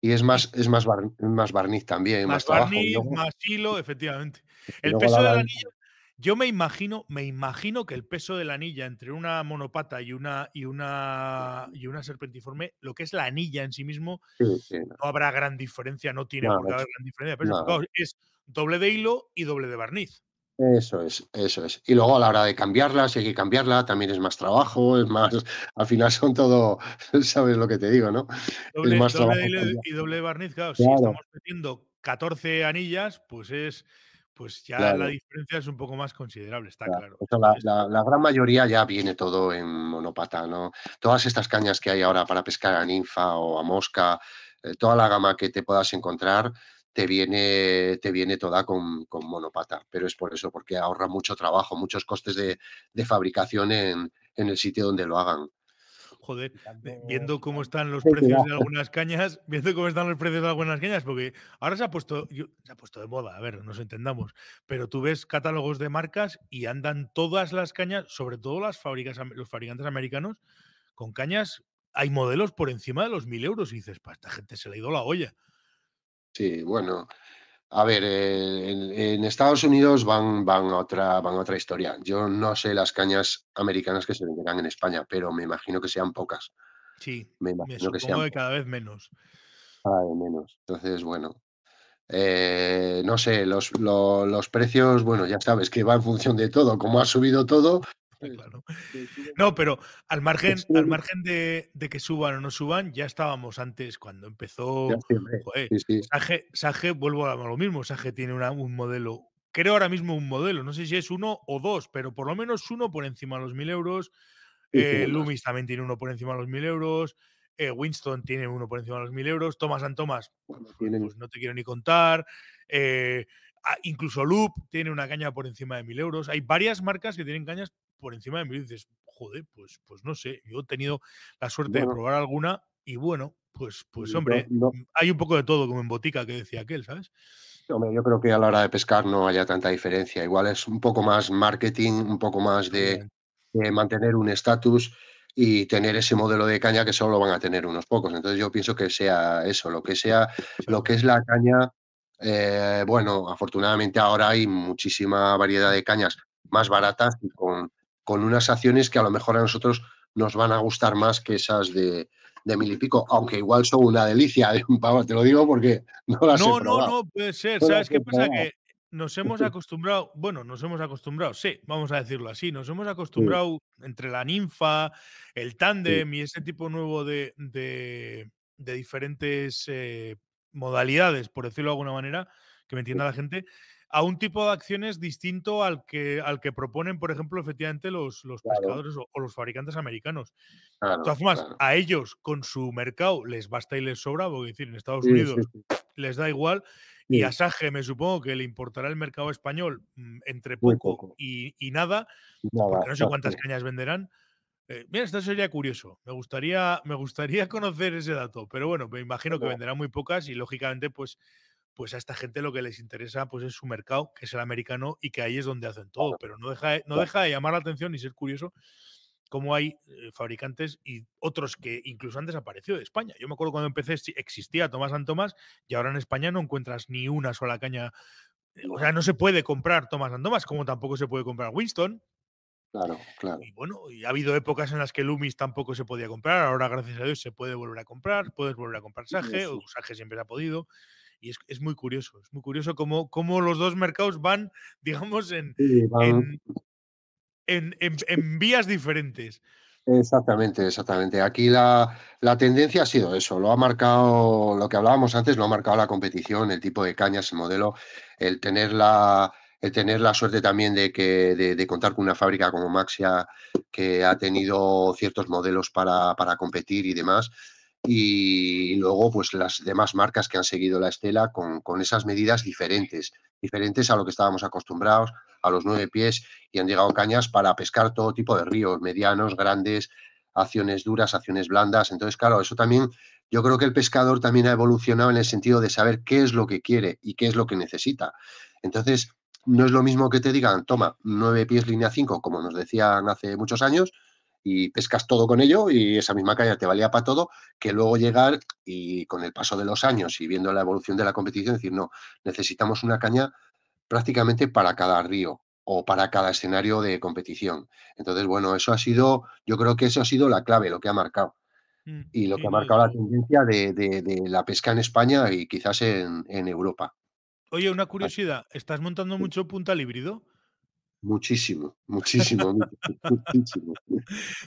Y es más, es más, más barniz también. Más, barniz, más hilo, efectivamente. El peso de la anilla yo me imagino, me imagino que el peso de la anilla entre una monopata y una y una y una serpentiforme, lo que es la anilla en sí mismo, no. habrá gran diferencia, no tiene por qué haber gran diferencia. Pero es doble de hilo y doble de barniz. Eso es, eso es. Y luego a la hora de cambiarla, si hay que cambiarla, también es más trabajo, es más, al final son todo, sabes lo que te digo, ¿no? Doble, de hilo y doble de barniz, claro, si estamos metiendo 14 anillas, pues es pues ya la diferencia es un poco más considerable, está claro. La, gran mayoría ya viene todo en monopata, ¿no? Todas estas cañas que hay ahora para pescar a ninfa o a mosca, eh, toda la gama que te puedas encontrar, te viene, te viene toda con, monopata. Pero es por eso, porque ahorra mucho trabajo, muchos costes de, fabricación en, en el sitio donde lo hagan. Joder, viendo cómo están los precios de algunas cañas, viendo cómo están los precios de algunas cañas, porque ahora se ha puesto, se ha puesto de moda, a ver, nos entendamos, pero tú ves catálogos de marcas y andan todas las cañas, sobre todo las fábricas, los fabricantes americanos, con cañas, hay modelos por encima de los mil euros y dices, para esta gente se le ha ido la olla. Sí, bueno, a ver, eh, en, Estados Unidos van, van, a otra, van otra historia. Yo no sé las cañas americanas que se venderán en España, pero me imagino que sean pocas. Sí, me imagino que sean. cada vez menos. Cada vez menos. Entonces, bueno. Eh, no sé, los, los, precios, bueno, ya sabes que va en función de todo. Como ha subido todo, claro. No, pero al margen, al margen de, que suban o no suban, ya estábamos antes cuando empezó. Sage, vuelvo a lo mismo. Sage tiene un modelo, creo ahora mismo un modelo, no sé si es uno o dos, pero por lo menos uno por encima de los mil euros. Eh, Loomis también tiene uno por encima de los mil euros. Eh, Winston tiene uno por encima de los mil euros. Thomas and Thomas, pues, no te quiero ni contar. Eh, incluso Loop tiene una caña por encima de mil euros. Hay varias marcas que tienen cañas por encima de mil. Y dices, joder, pues, pues no sé. Yo he tenido la suerte de probar alguna y bueno, pues, pues hombre, mm, hay un poco de todo, como en botica que decía aquel, ¿sabes? Hombre, yo creo que a la hora de pescar no haya tanta diferencia. Igual es un poco más marketing, un poco más de mantener un estatus y tener ese modelo de caña que solo lo van a tener unos pocos. Entonces yo pienso que sea eso, lo que sea, lo que es la caña, eh, bueno, afortunadamente ahora hay muchísima variedad de cañas más baratas y con, con unas acciones que a lo mejor a nosotros nos van a gustar más que esas de, de mil y pico, aunque igual son una delicia, te lo digo porque no las no, he probado. No, no, puede ser, ¿sabes qué pasa? Que nos hemos acostumbrado, bueno, nos hemos acostumbrado, sí, vamos a decirlo así, nos hemos acostumbrado entre la ninfa, el tándem y ese tipo nuevo de, de, diferentes eh, modalidades, por decirlo de alguna manera, que me entienda la gente, a un tipo de acciones distinto al que, al que proponen, por ejemplo, efectivamente los, los pescadores o, los fabricantes americanos. de todas formas, a ellos con su mercado les basta y les sobra, porque decir, en Estados Unidos les da igual. Y a Sage me supongo que le importará el mercado español mm, entre poco, Y, nada, porque no sé cuántas cañas venderán. Eh, mira, esto sería curioso. Me gustaría, me gustaría conocer ese dato, pero bueno, me imagino que venderán muy pocas y lógicamente, pues, pues a esta gente lo que les interesa pues es su mercado, que es el americano, y que ahí es donde hacen todo. Pero no deja, no deja de llamar la atención y ser curioso cómo hay eh, fabricantes y otros que incluso han desaparecido de España. Yo me acuerdo cuando empecé existía Tomás and Tomás y ahora en España no encuentras ni una sola caña. Eh, o sea, no se puede comprar Tomás and Tomás, como tampoco se puede comprar Winston. Claro, claro. Y bueno, y ha habido épocas en las que Loomis tampoco se podía comprar. Ahora, gracias a Dios, se puede volver a comprar. Puedes volver a comprar Sage, o Sage siempre se ha podido. Y es, muy curioso, es muy curioso cómo, cómo los dos mercados van, digamos, en, en, vías diferentes. Exactamente, exactamente. Aquí la, tendencia ha sido eso, lo ha marcado, lo que hablábamos antes, lo ha marcado la competición, el tipo de cañas, el modelo, el tener la, el tener la suerte también de, que, de, contar con una fábrica como Maxia que ha tenido ciertos modelos para, para competir y demás. Y, luego, pues las demás marcas que han seguido la estela con, con esas medidas diferentes, diferentes a lo que estábamos acostumbrados, a los nueve pies y han llegado cañas para pescar todo tipo de ríos, medianos, grandes, acciones duras, acciones blandas. Entonces, claro, eso también, yo creo que el pescador también ha evolucionado en el sentido de saber qué es lo que quiere y qué es lo que necesita. Entonces, no es lo mismo que te digan, toma, nueve pies línea 5, como nos decían hace muchos años, y pescas todo con ello y esa misma caña te valía para todo, que luego llegar y con el paso de los años y viendo la evolución de la competición, decir, no, necesitamos una caña prácticamente para cada río o para cada escenario de competición. Entonces, bueno, eso ha sido, yo creo que eso ha sido la clave, lo que ha marcado. Mm, y lo que ha marcado la tendencia de, la pesca en España y quizás en, Europa. Oye, una curiosidad, ¿estás montando mucho punta híbrido? Muchísimo, muchísimo, muchísimo.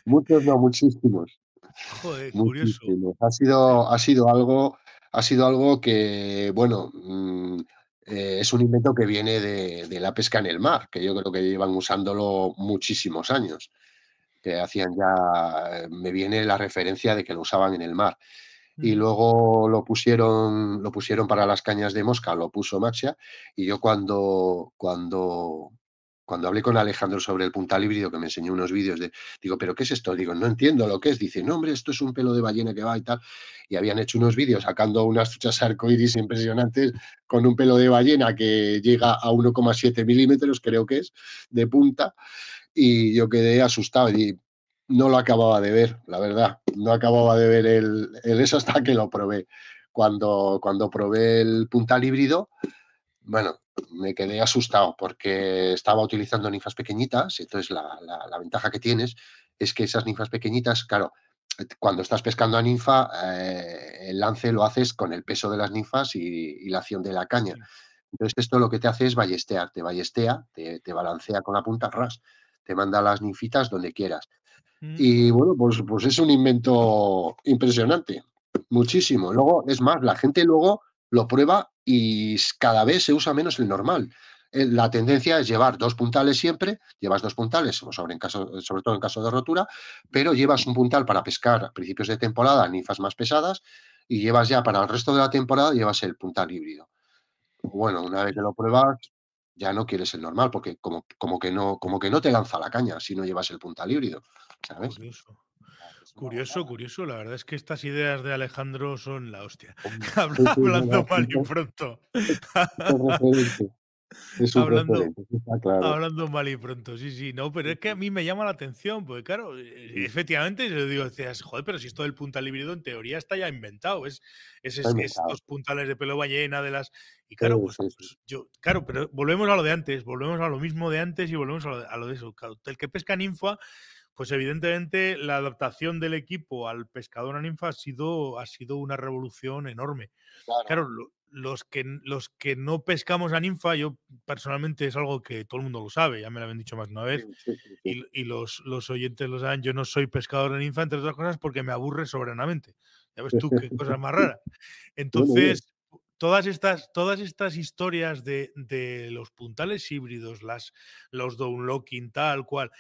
Muchos no, muchísimos. Joder, curioso. Ha sido, ha sido algo, ha sido algo que, bueno, mm, eh, es un invento que viene de, la pesca en el mar, que yo creo que llevan usándolo muchísimos años. Que hacían ya, me viene la referencia de que lo usaban en el mar. Y luego lo pusieron, lo pusieron para las cañas de mosca, lo puso Maxia. Y yo cuando, cuando cuando hablé con Alejandro sobre el puntal híbrido, que me enseñó unos vídeos de, digo, ¿pero qué es esto? Digo, no entiendo lo que es. Dice, no, hombre, esto es un pelo de ballena que va y tal. Y habían hecho unos vídeos sacando unas truchas arcoíris impresionantes con un pelo de ballena que llega a 1,7 milímetros, creo que es, de punta. Y yo quedé asustado y no lo acababa de ver, la verdad. No acababa de ver el, el eso hasta que lo probé. Cuando, cuando probé el puntal híbrido, bueno, me quedé asustado porque estaba utilizando ninfas pequeñitas, entonces la, ventaja que tienes es que esas ninfas pequeñitas, claro, cuando estás pescando a ninfa, eh, el lance lo haces con el peso de las ninfas y, la acción de la caña. Entonces esto lo que te hace es ballestear, te ballestea, te, balancea con la punta ras, te manda las ninfitas donde quieras. Mm. Y bueno, pues, pues es un invento impresionante, muchísimo. Luego, es más, la gente luego lo prueba y cada vez se usa menos el normal. Eh, la tendencia es llevar dos puntales siempre, llevas dos puntales, sobre, en caso, sobre todo en caso de rotura, pero llevas un puntal para pescar a principios de temporada, ninfas más pesadas, y llevas ya para el resto de la temporada, llevas el puntal híbrido. Bueno, una vez que lo pruebas, ya no quieres el normal, porque como, como, que, no, como que no te lanza la caña si no llevas el puntal híbrido, ¿sabes? Curioso. Curioso, curioso. La verdad es que estas ideas de Alejandro son la hostia. Hablando mal y pronto. Hablando, hablando mal y pronto, sí, sí, no, pero es que a mí me llama la atención, porque claro, efectivamente, yo digo, decías, joder, pero si esto del puntal híbrido en teoría está ya inventado, es, es, estos puntales de pelo ballena, de las. Y claro, pues, pues, yo, claro, pero volvemos a lo de antes, volvemos a lo mismo de antes y volvemos a lo de, eso. El que pesca ninfa, pues evidentemente la adaptación del equipo al pescador a ninfa ha sido, ha sido una revolución enorme. Claro, los que, los que no pescamos a ninfa, yo personalmente es algo que todo el mundo lo sabe, ya me lo habían dicho más de una vez, y, los, los, oyentes lo saben, yo no soy pescador de ninfa, entre otras cosas, porque me aburre soberanamente. Ya ves tú qué cosa más rara. Entonces, todas estas, todas estas historias de, de, los puntales híbridos, las, los downlocking, tal cual,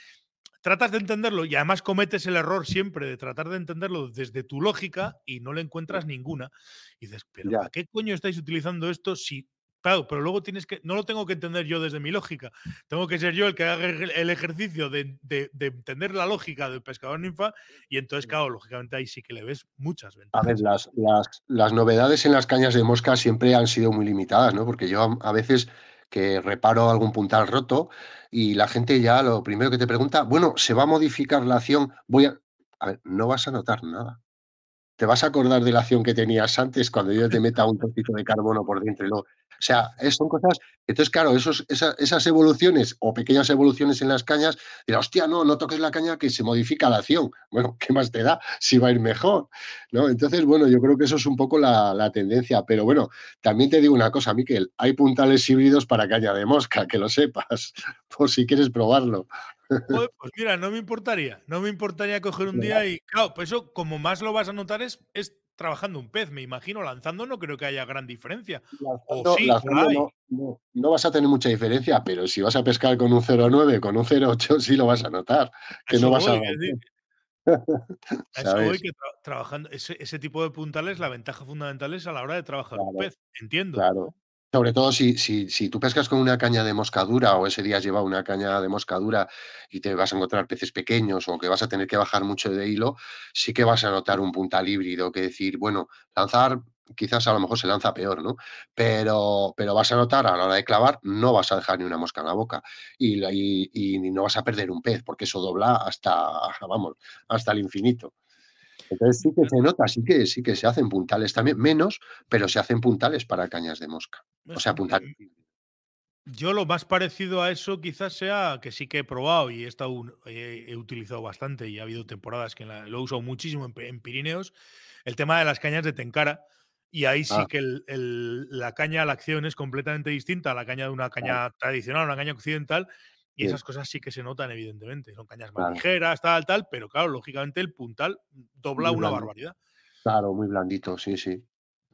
tratas de entenderlo y además cometes el error siempre de tratar de entenderlo desde tu lógica y no le encuentras ninguna. Y dices, pero ¿para qué coño estáis utilizando esto si Claro, pero luego tienes que, no lo tengo que entender yo desde mi lógica, tengo que ser yo el que haga el ejercicio de, entender la lógica del pescador ninfa y entonces, claro, lógicamente ahí sí que le ves muchas ventajas. A ver, las, las, novedades en las cañas de mosca siempre han sido muy limitadas, ¿no? Porque yo a veces que reparo algún puntal roto y la gente ya lo primero que te pregunta, bueno, ¿se va a modificar la acción? Voy a... A ver, no vas a notar nada. Te vas a acordar de la acción que tenías antes cuando yo te meta un trocito de carbono por dentro y o sea, son cosas. Entonces, claro, esos, esas evoluciones o pequeñas evoluciones en las cañas, dirá, hostia, no, no toques la caña que se modifica la acción. Bueno, ¿qué más te da si va a ir mejor? ¿No? Entonces, bueno, yo creo que eso es un poco la, tendencia. Pero bueno, también te digo una cosa, Miquel, hay puntales híbridos para caña de mosca, que lo sepas, por si quieres probarlo. pues mira, no me importaría, no me importaría coger un día y, claro, pues eso, como más lo vas a notar es, es trabajando un pez, me imagino. Lanzando no creo que haya gran diferencia. o sí, no, vas a tener mucha diferencia, pero si vas a pescar con un 0,9, con un 0,8, sí lo vas a notar. Que no vas a. eso voy que trabajando ese, ese, tipo de puntales, la ventaja fundamental es a la hora de trabajar un pez. Entiendo. Claro. Sobre todo si, si, si, tú pescas con una caña de moscadura o ese día has llevado una caña de moscadura y te vas a encontrar peces pequeños o que vas a tener que bajar mucho de hilo, sí que vas a notar un puntal híbrido, que decir, bueno, lanzar quizás a lo mejor se lanza peor, ¿no? Pero, pero vas a notar a la hora de clavar, no vas a dejar ni una mosca en la boca y, y, y no vas a perder un pez, porque eso dobla hasta, vamos, hasta el infinito. Entonces sí que se nota, sí que, sí que se hacen puntales también, menos, pero se hacen puntales para cañas de mosca. O sea, puntales. Yo lo más parecido a eso quizás sea que sí que he probado y he, estado, he, utilizado bastante y ha habido temporadas que lo he usado muchísimo en, Pirineos, el tema de las cañas de Tenkara. Y ahí sí ah. que la caña, la acción es completamente distinta a la caña de una caña tradicional, una caña occidental, y esas cosas sí que se notan, evidentemente. Son cañas más ligeras, tal, tal, pero claro, lógicamente el puntal dobla una barbaridad. Claro, muy blandito, sí, sí.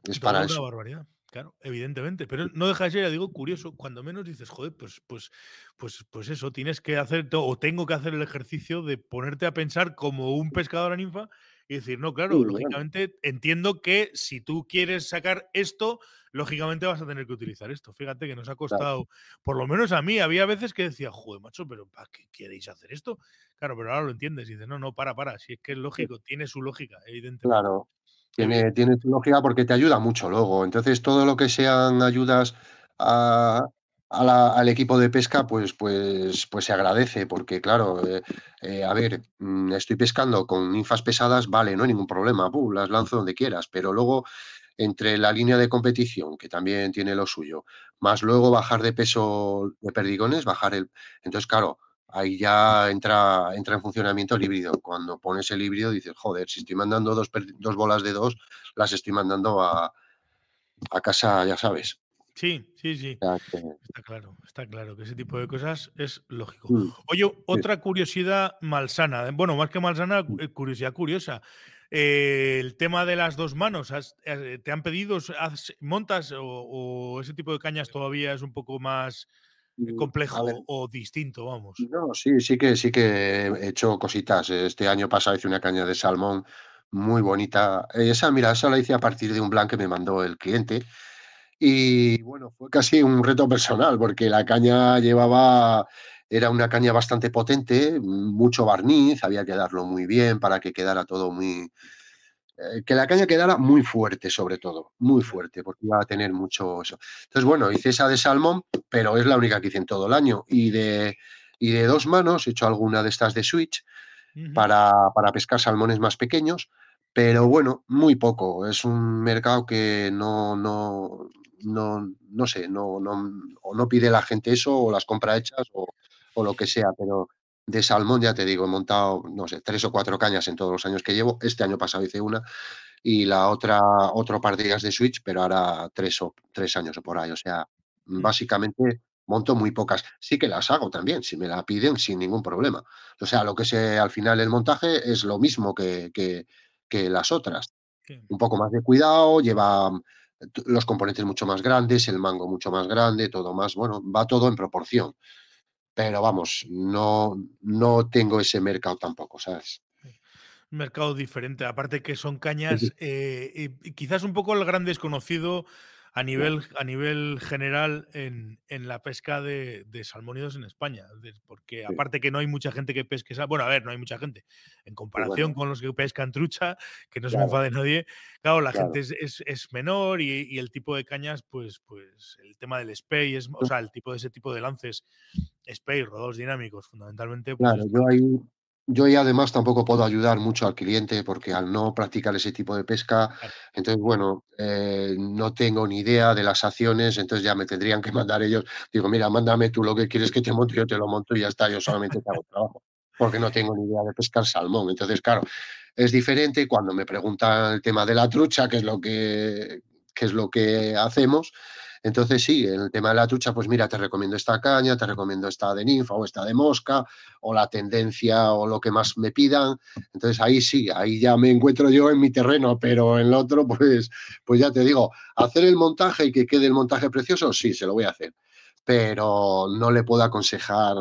Es para una barbaridad. Claro, evidentemente. Pero no deja de ser, ya digo, curioso. Cuando menos dices, joder, pues, pues, pues, pues eso, tienes que hacer, o tengo que hacer el ejercicio de ponerte a pensar como un pescador a ninfa y decir, no, claro, lógicamente entiendo que si tú quieres sacar esto, lógicamente vas a tener que utilizar esto. Fíjate que nos ha costado, por lo menos a mí, había veces que decía, joder, macho, pero ¿para qué queréis hacer esto? Claro, pero ahora lo entiendes y dices, no, no, para, para, si es que es lógico, tiene su lógica, evidentemente. Claro, tiene, tiene su lógica porque te ayuda mucho luego. Entonces, todo lo que sean ayudas a, al equipo de pesca, pues, pues, pues se agradece, porque claro, eh, eh, a ver, mm, estoy pescando con ninfas pesadas, vale, no hay ningún problema, las lanzo donde quieras, pero luego entre la línea de competición, que también tiene lo suyo, más luego bajar de peso de perdigones, bajar el... Entonces, claro, ahí ya entra, entra en funcionamiento el híbrido. Cuando pones el híbrido dices, joder, si estoy mandando dos, dos bolas de dos, las estoy mandando a, a casa, ya sabes. Sí, sí, sí. Está claro, está claro que ese tipo de cosas es lógico. Mm, Oye, otra curiosidad malsana, bueno, más que malsana, mm. eh, curiosidad curiosa. Eh, el tema de las dos manos, eh, ¿te han pedido, montas o, ese tipo de cañas todavía es un poco más Mm, complejo o distinto, vamos? No, sí, sí que sí que he hecho cositas. Este año pasado hice una caña de salmón muy bonita. Esa, mira, esa la hice a partir de un plan que me mandó el cliente. Y bueno, fue casi un reto personal, porque la caña llevaba, era una caña bastante potente, mucho barniz, había que darlo muy bien para que quedara todo muy, eh, que la caña quedara muy fuerte, sobre todo, muy fuerte, porque iba a tener mucho eso. Entonces, bueno, hice esa de salmón, pero es la única que hice en todo el año. Y de, y de dos manos he hecho alguna de estas de switch para, para pescar salmones más pequeños, pero bueno, muy poco. Es un mercado que no, no, no, no sé, no, no, o no pide la gente eso, o las compra hechas, o, o lo que sea, pero de salmón, ya te digo, he montado, no sé, tres o cuatro cañas en todos los años que llevo. Este año pasado hice una y la otra, otro par de días de Switch, pero ahora tres o tres años o por ahí. O sea, mm. básicamente monto muy pocas. Sí que las hago también, si me la piden, sin ningún problema. O sea, lo que sé al final el montaje es lo mismo que, que, las otras. Un poco más de cuidado, lleva los componentes mucho más grandes, el mango mucho más grande, todo más, bueno, va todo en proporción. Pero vamos, no, no tengo ese mercado tampoco, ¿sabes? Un mercado diferente, aparte que son cañas, eh, quizás un poco el gran desconocido a nivel, a nivel general en, la pesca de, salmónidos en España. Porque aparte que no hay mucha gente que pesque bueno, a ver, no hay mucha gente. En comparación con los que pescan trucha, que no se me enfade nadie, claro, la gente es, menor y, el tipo de cañas, pues, pues el tema del spay, es, o sea, el tipo de ese tipo de lances, spay, rodados dinámicos, fundamentalmente. Pues, claro, yo ahí yo y además tampoco puedo ayudar mucho al cliente porque al no practicar ese tipo de pesca, entonces, bueno, eh, no tengo ni idea de las acciones, entonces ya me tendrían que mandar ellos. Digo, mira, mándame tú lo que quieres que te monte, yo te lo monto y ya está, yo solamente te hago trabajo, porque no tengo ni idea de pescar salmón. Entonces, claro, es diferente cuando me preguntan el tema de la trucha, que es lo que, que es lo que hacemos, entonces sí, en el tema de la trucha, pues mira, te recomiendo esta caña, te recomiendo esta de ninfa o esta de mosca, o la tendencia o lo que más me pidan. Entonces ahí sí, ahí ya me encuentro yo en mi terreno, pero en el otro, pues, pues ya te digo, hacer el montaje y que quede el montaje precioso, sí, se lo voy a hacer pero no le puedo aconsejar.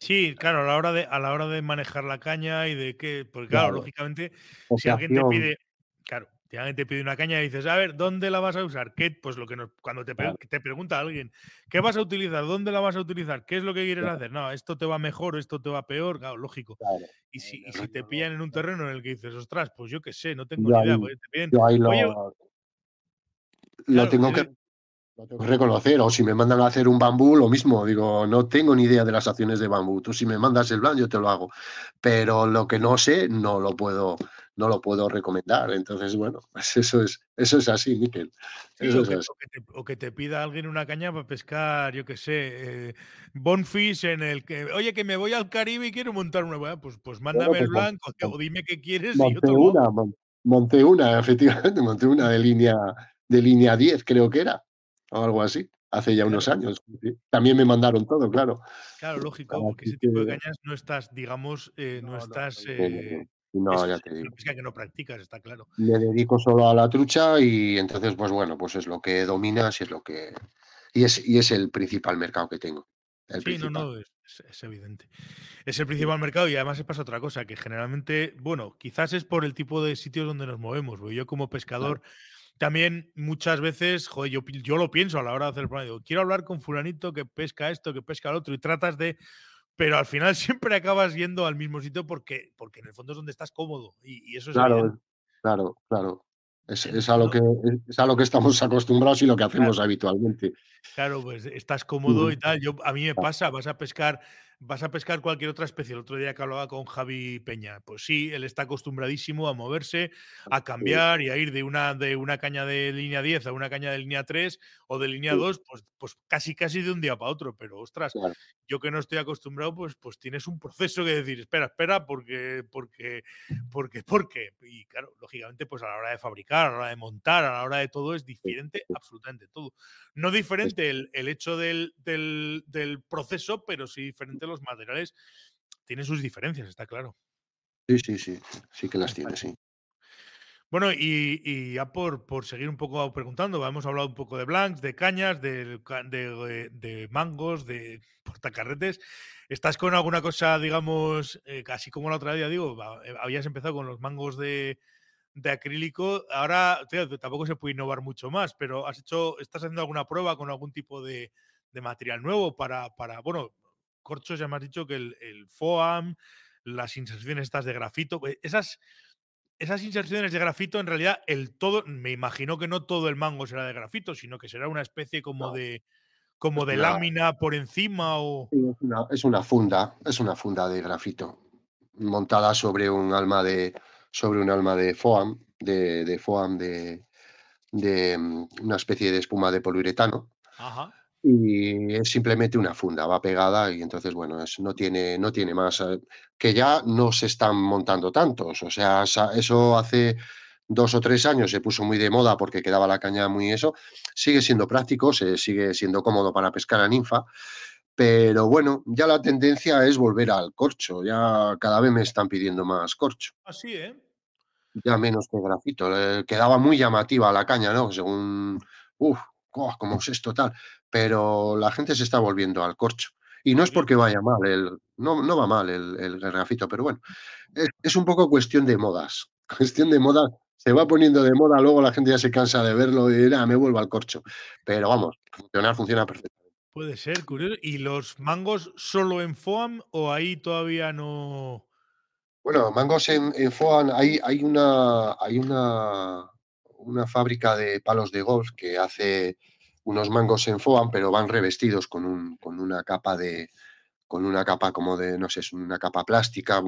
Sí, claro, a la hora de, a la hora de manejar la caña y de que, porque claro, lógicamente, si alguien te pide, claro, te pide una caña y dices, a ver, ¿dónde la vas a usar? ¿Qué? Pues lo que nos, cuando te, te pregunta alguien, ¿qué vas a utilizar? ¿Dónde la vas a utilizar? ¿Qué es lo que quieres hacer? No, esto te va mejor, esto te va peor, claro, lógico. Y, si, si, te pillan en un terreno en el que dices, ostras, pues yo qué sé, no tengo ni idea. yo ahí lo, lo tengo que lo tengo que reconocer, o si me mandan a hacer un bambú, lo mismo, digo, no tengo ni idea de las acciones de bambú, tú si me mandas el plan, yo te lo hago, pero lo que no sé, no lo puedo, no lo puedo recomendar, entonces, bueno, pues eso es, eso es así, Miquel. o, que, te, pida alguien una caña para pescar, yo qué sé, eh, bonfish en el que, oye, que me voy al Caribe y quiero montar una, pues, pues mándame el pues, blanco, o dime qué quieres y yo te una, monté una, efectivamente, monté una de línea, de línea 10, creo que era o algo así, hace ya unos años. También me mandaron todo, claro. Claro, lógico, porque ese tipo de cañas no estás, digamos, eh, no, estás... no, ya te digo. que no practicas, está claro. Me dedico solo a la trucha y entonces, pues bueno, pues es lo que dominas y es lo que... Y es, y es el principal mercado que tengo. sí, no, no, es, evidente. Es el principal mercado y además se pasa otra cosa, que generalmente, bueno, quizás es por el tipo de sitios donde nos movemos. Yo como pescador también muchas veces, joder, yo, yo lo pienso a la hora de hacer el programa, digo, quiero hablar con fulanito que pesca esto, que pesca lo otro, y tratas de... Pero al final siempre acabas yendo al mismo sitio porque, porque en el fondo es donde estás cómodo. Y, eso es... Claro, claro, claro. Es, a lo que, es a lo que estamos acostumbrados y lo que hacemos habitualmente. Claro, pues estás cómodo y tal. Yo, a mí me pasa, vas a pescar vas a pescar cualquier otra especie. El otro día que hablaba con Javi Peña, pues sí, él está acostumbradísimo a moverse, a cambiar y a ir de una, de una caña de línea 10 a una caña de línea 3 o de línea 2, pues, pues casi casi de un día para otro. Pero ostras, yo que no estoy acostumbrado, pues, pues tienes un proceso que decir, espera, espera, porque, porque, porque, porque. Y claro, lógicamente, pues a la hora de fabricar, a la hora de montar, a la hora de todo es diferente, absolutamente todo. No diferente el, el hecho del, del, del proceso, pero sí diferente los materiales tienen sus diferencias, está claro. Sí, sí, sí, sí que las tiene, sí. Bueno, y, ya por, por, seguir un poco preguntando, hemos hablado un poco de blancs, de cañas, de, de, mangos, de portacarretes. ¿Estás con alguna cosa, digamos, eh, casi como la otra día, digo, eh, habías empezado con los mangos de, acrílico, ahora tampoco se puede innovar mucho más, pero has hecho, ¿estás haciendo alguna prueba con algún tipo de, material nuevo para, para, bueno, corchos, ya me has dicho que el, FOAM, las inserciones estas de grafito, eh, esas, esas inserciones de grafito, en realidad, el todo, me imagino que no todo el mango será de grafito, sino que será una especie como de como de lámina por encima o. es, una, funda, es una funda de grafito montada sobre un alma de sobre un alma de foam, de, de foam de, de mm, una especie de espuma de poliuretano. Ajá y es simplemente una funda, va pegada y entonces, bueno, no, tiene, no tiene más, eh, que ya no se están montando tantos, o sea, eso hace dos o tres años se puso muy de moda porque quedaba la caña muy eso, sigue siendo práctico, se sigue siendo cómodo para pescar a ninfa, pero bueno, ya la tendencia es volver al corcho, ya cada vez me están pidiendo más corcho. Así, ¿eh? Ya menos que grafito, quedaba muy llamativa la caña, ¿no? Según, uff, como es esto tal, pero la gente se está volviendo al corcho. Y no es porque vaya mal, el, no, no va mal el, el grafito, pero bueno, es, un poco cuestión de modas. Cuestión de moda, se va poniendo de moda, luego la gente ya se cansa de verlo y dirá, me vuelvo al corcho. Pero vamos, funcionar funciona perfectamente. Puede ser, curioso. ¿Y los mangos solo en FOAM o ahí todavía no? Bueno, mangos en, en FOAM, hay, hay, una, hay una, una fábrica de palos de golf que hace unos mangos en foam, pero van revestidos con, un, con una capa de con una capa como de, no sé, es una capa plástica,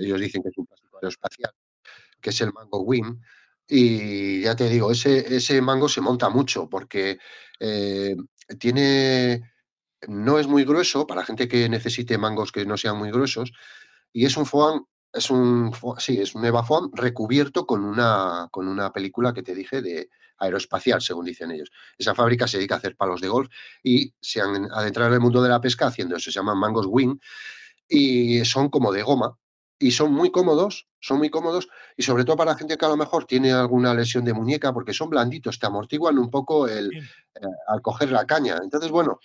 ellos dicen que es un plástico aeroespacial, que es el mango Wim, y ya te digo, ese, ese mango se monta mucho porque eh, tiene, no es muy grueso, para gente que necesite mangos que no sean muy gruesos, y es un foam es un, sí, es un Evafoam recubierto con una, con una película que te dije de aeroespacial, según dicen ellos. Esa fábrica se dedica a hacer palos de golf y se han adentrado en el mundo de la pesca haciendo eso. Se llaman mangos wing y son como de goma y son muy cómodos, son muy cómodos y sobre todo para gente que a lo mejor tiene alguna lesión de muñeca porque son blanditos, te amortiguan un poco el, eh, al coger la caña. Entonces, bueno,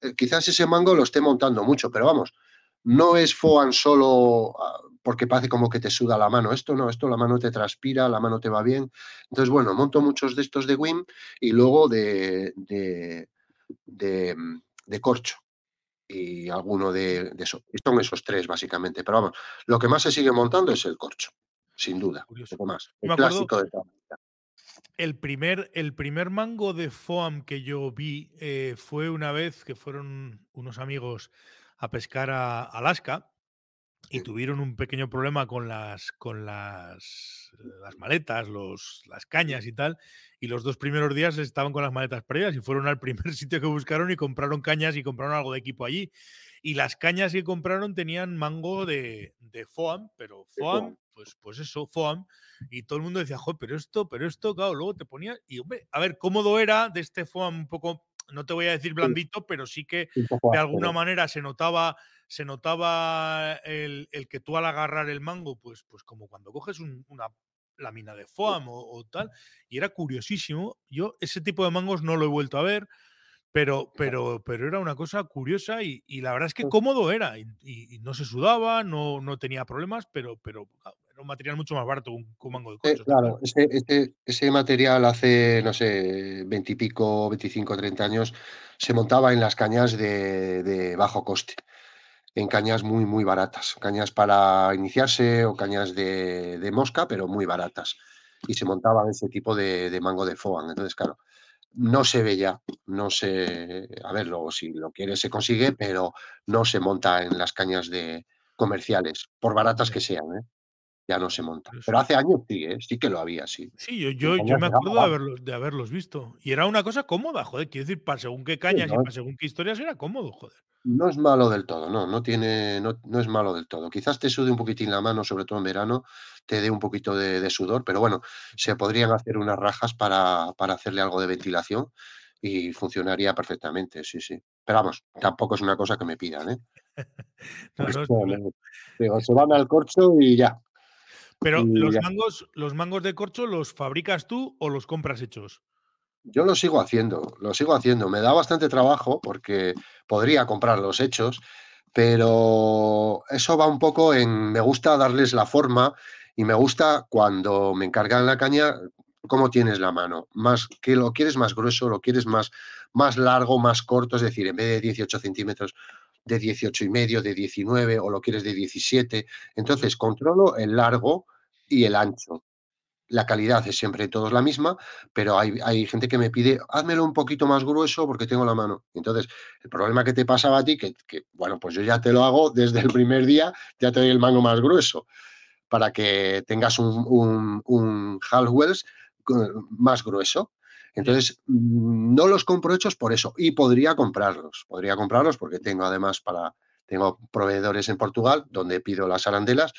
eh, quizás ese mango lo esté montando mucho, pero vamos, no es foam solo ah, porque parece como que te suda la mano. Esto no, esto la mano te transpira, la mano te va bien. Entonces, bueno, monto muchos de estos de WIM y luego de, de, de, corcho y alguno de, de eso. Son esos tres, básicamente. Pero vamos, lo que más se sigue montando es el corcho, sin duda. Poco más. El clásico de el primer, el primer mango de foam que yo vi eh, fue una vez que fueron unos amigos a pescar a Alaska y tuvieron un pequeño problema con las con las, las maletas, los, las cañas y tal, y los dos primeros días estaban con las maletas perdidas y fueron al primer sitio que buscaron y compraron cañas y compraron algo de equipo allí. Y las cañas que compraron tenían mango de, de foam, pero foam, pues, pues eso, foam. Y todo el mundo decía, joder, pero esto, pero esto, claro, luego te ponía. Y hombre, a ver, cómodo era de este foam un poco no te voy a decir blandito, pero sí que de alguna manera se notaba, se notaba el, que tú al agarrar el mango, pues, pues como cuando coges una lámina de foam o, tal, y era curiosísimo. Yo ese tipo de mangos no lo he vuelto a ver. Pero, pero, pero era una cosa curiosa y, la verdad es que cómodo era y, no se sudaba, no, no tenía problemas, pero, pero un material mucho más barato que un, mango de coche. claro, ese, material hace, no sé, veintipico, 25, 30 años, se montaba en las cañas de, bajo coste, en cañas muy, muy baratas, cañas para iniciarse o cañas de, mosca, pero muy baratas. Y se montaba ese tipo de, mango de foam. Entonces, claro, no se ve ya, no se, a ver, luego si lo quiere se consigue, pero no se monta en las cañas de comerciales, por baratas que sean, ¿eh? Ya no se monta. Pero hace años sí, ¿eh? Sí que lo había, sí. Sí, yo yo yo me acuerdo de haberlos de haberlos visto. Y era una cosa cómoda, joder, quiero decir, para según qué cañas y para según qué historias era cómodo, joder. No es malo del todo, no, no tiene no no es malo del todo. Quizás te sude un poquitín la mano, sobre todo en verano, te dé un poquito de de sudor, pero bueno, se podrían hacer unas rajas para para hacerle algo de ventilación y funcionaría perfectamente, sí, sí. Pero vamos, tampoco es una cosa que me pidan, ¿eh? No, no, Digo, se van al corcho y ya. Pero, ¿los mangos los mangos de corcho los fabricas tú o los compras hechos? Yo lo sigo haciendo, lo sigo haciendo. Me da bastante trabajo porque podría comprarlos hechos, pero eso va un poco en me gusta darles la forma y me gusta cuando me encargan la caña, cómo tienes la mano, más que lo quieres más grueso, lo quieres más, más largo, más corto, es decir, en vez de 18 centímetros, de 18 y medio, de 19 o lo quieres de 17. Entonces controlo el largo y el ancho. La calidad es siempre todos la misma, pero hay, hay, gente que me pide, házmelo un poquito más grueso porque tengo la mano. Entonces, el problema que te pasaba a ti, que, bueno, pues yo ya te lo hago desde el primer día, ya te doy el mango más grueso, para que tengas un, un, un Halwells más grueso. Entonces, no los compro hechos por eso. Y podría comprarlos. Podría comprarlos porque tengo además para. Tengo proveedores en Portugal donde pido las arandelas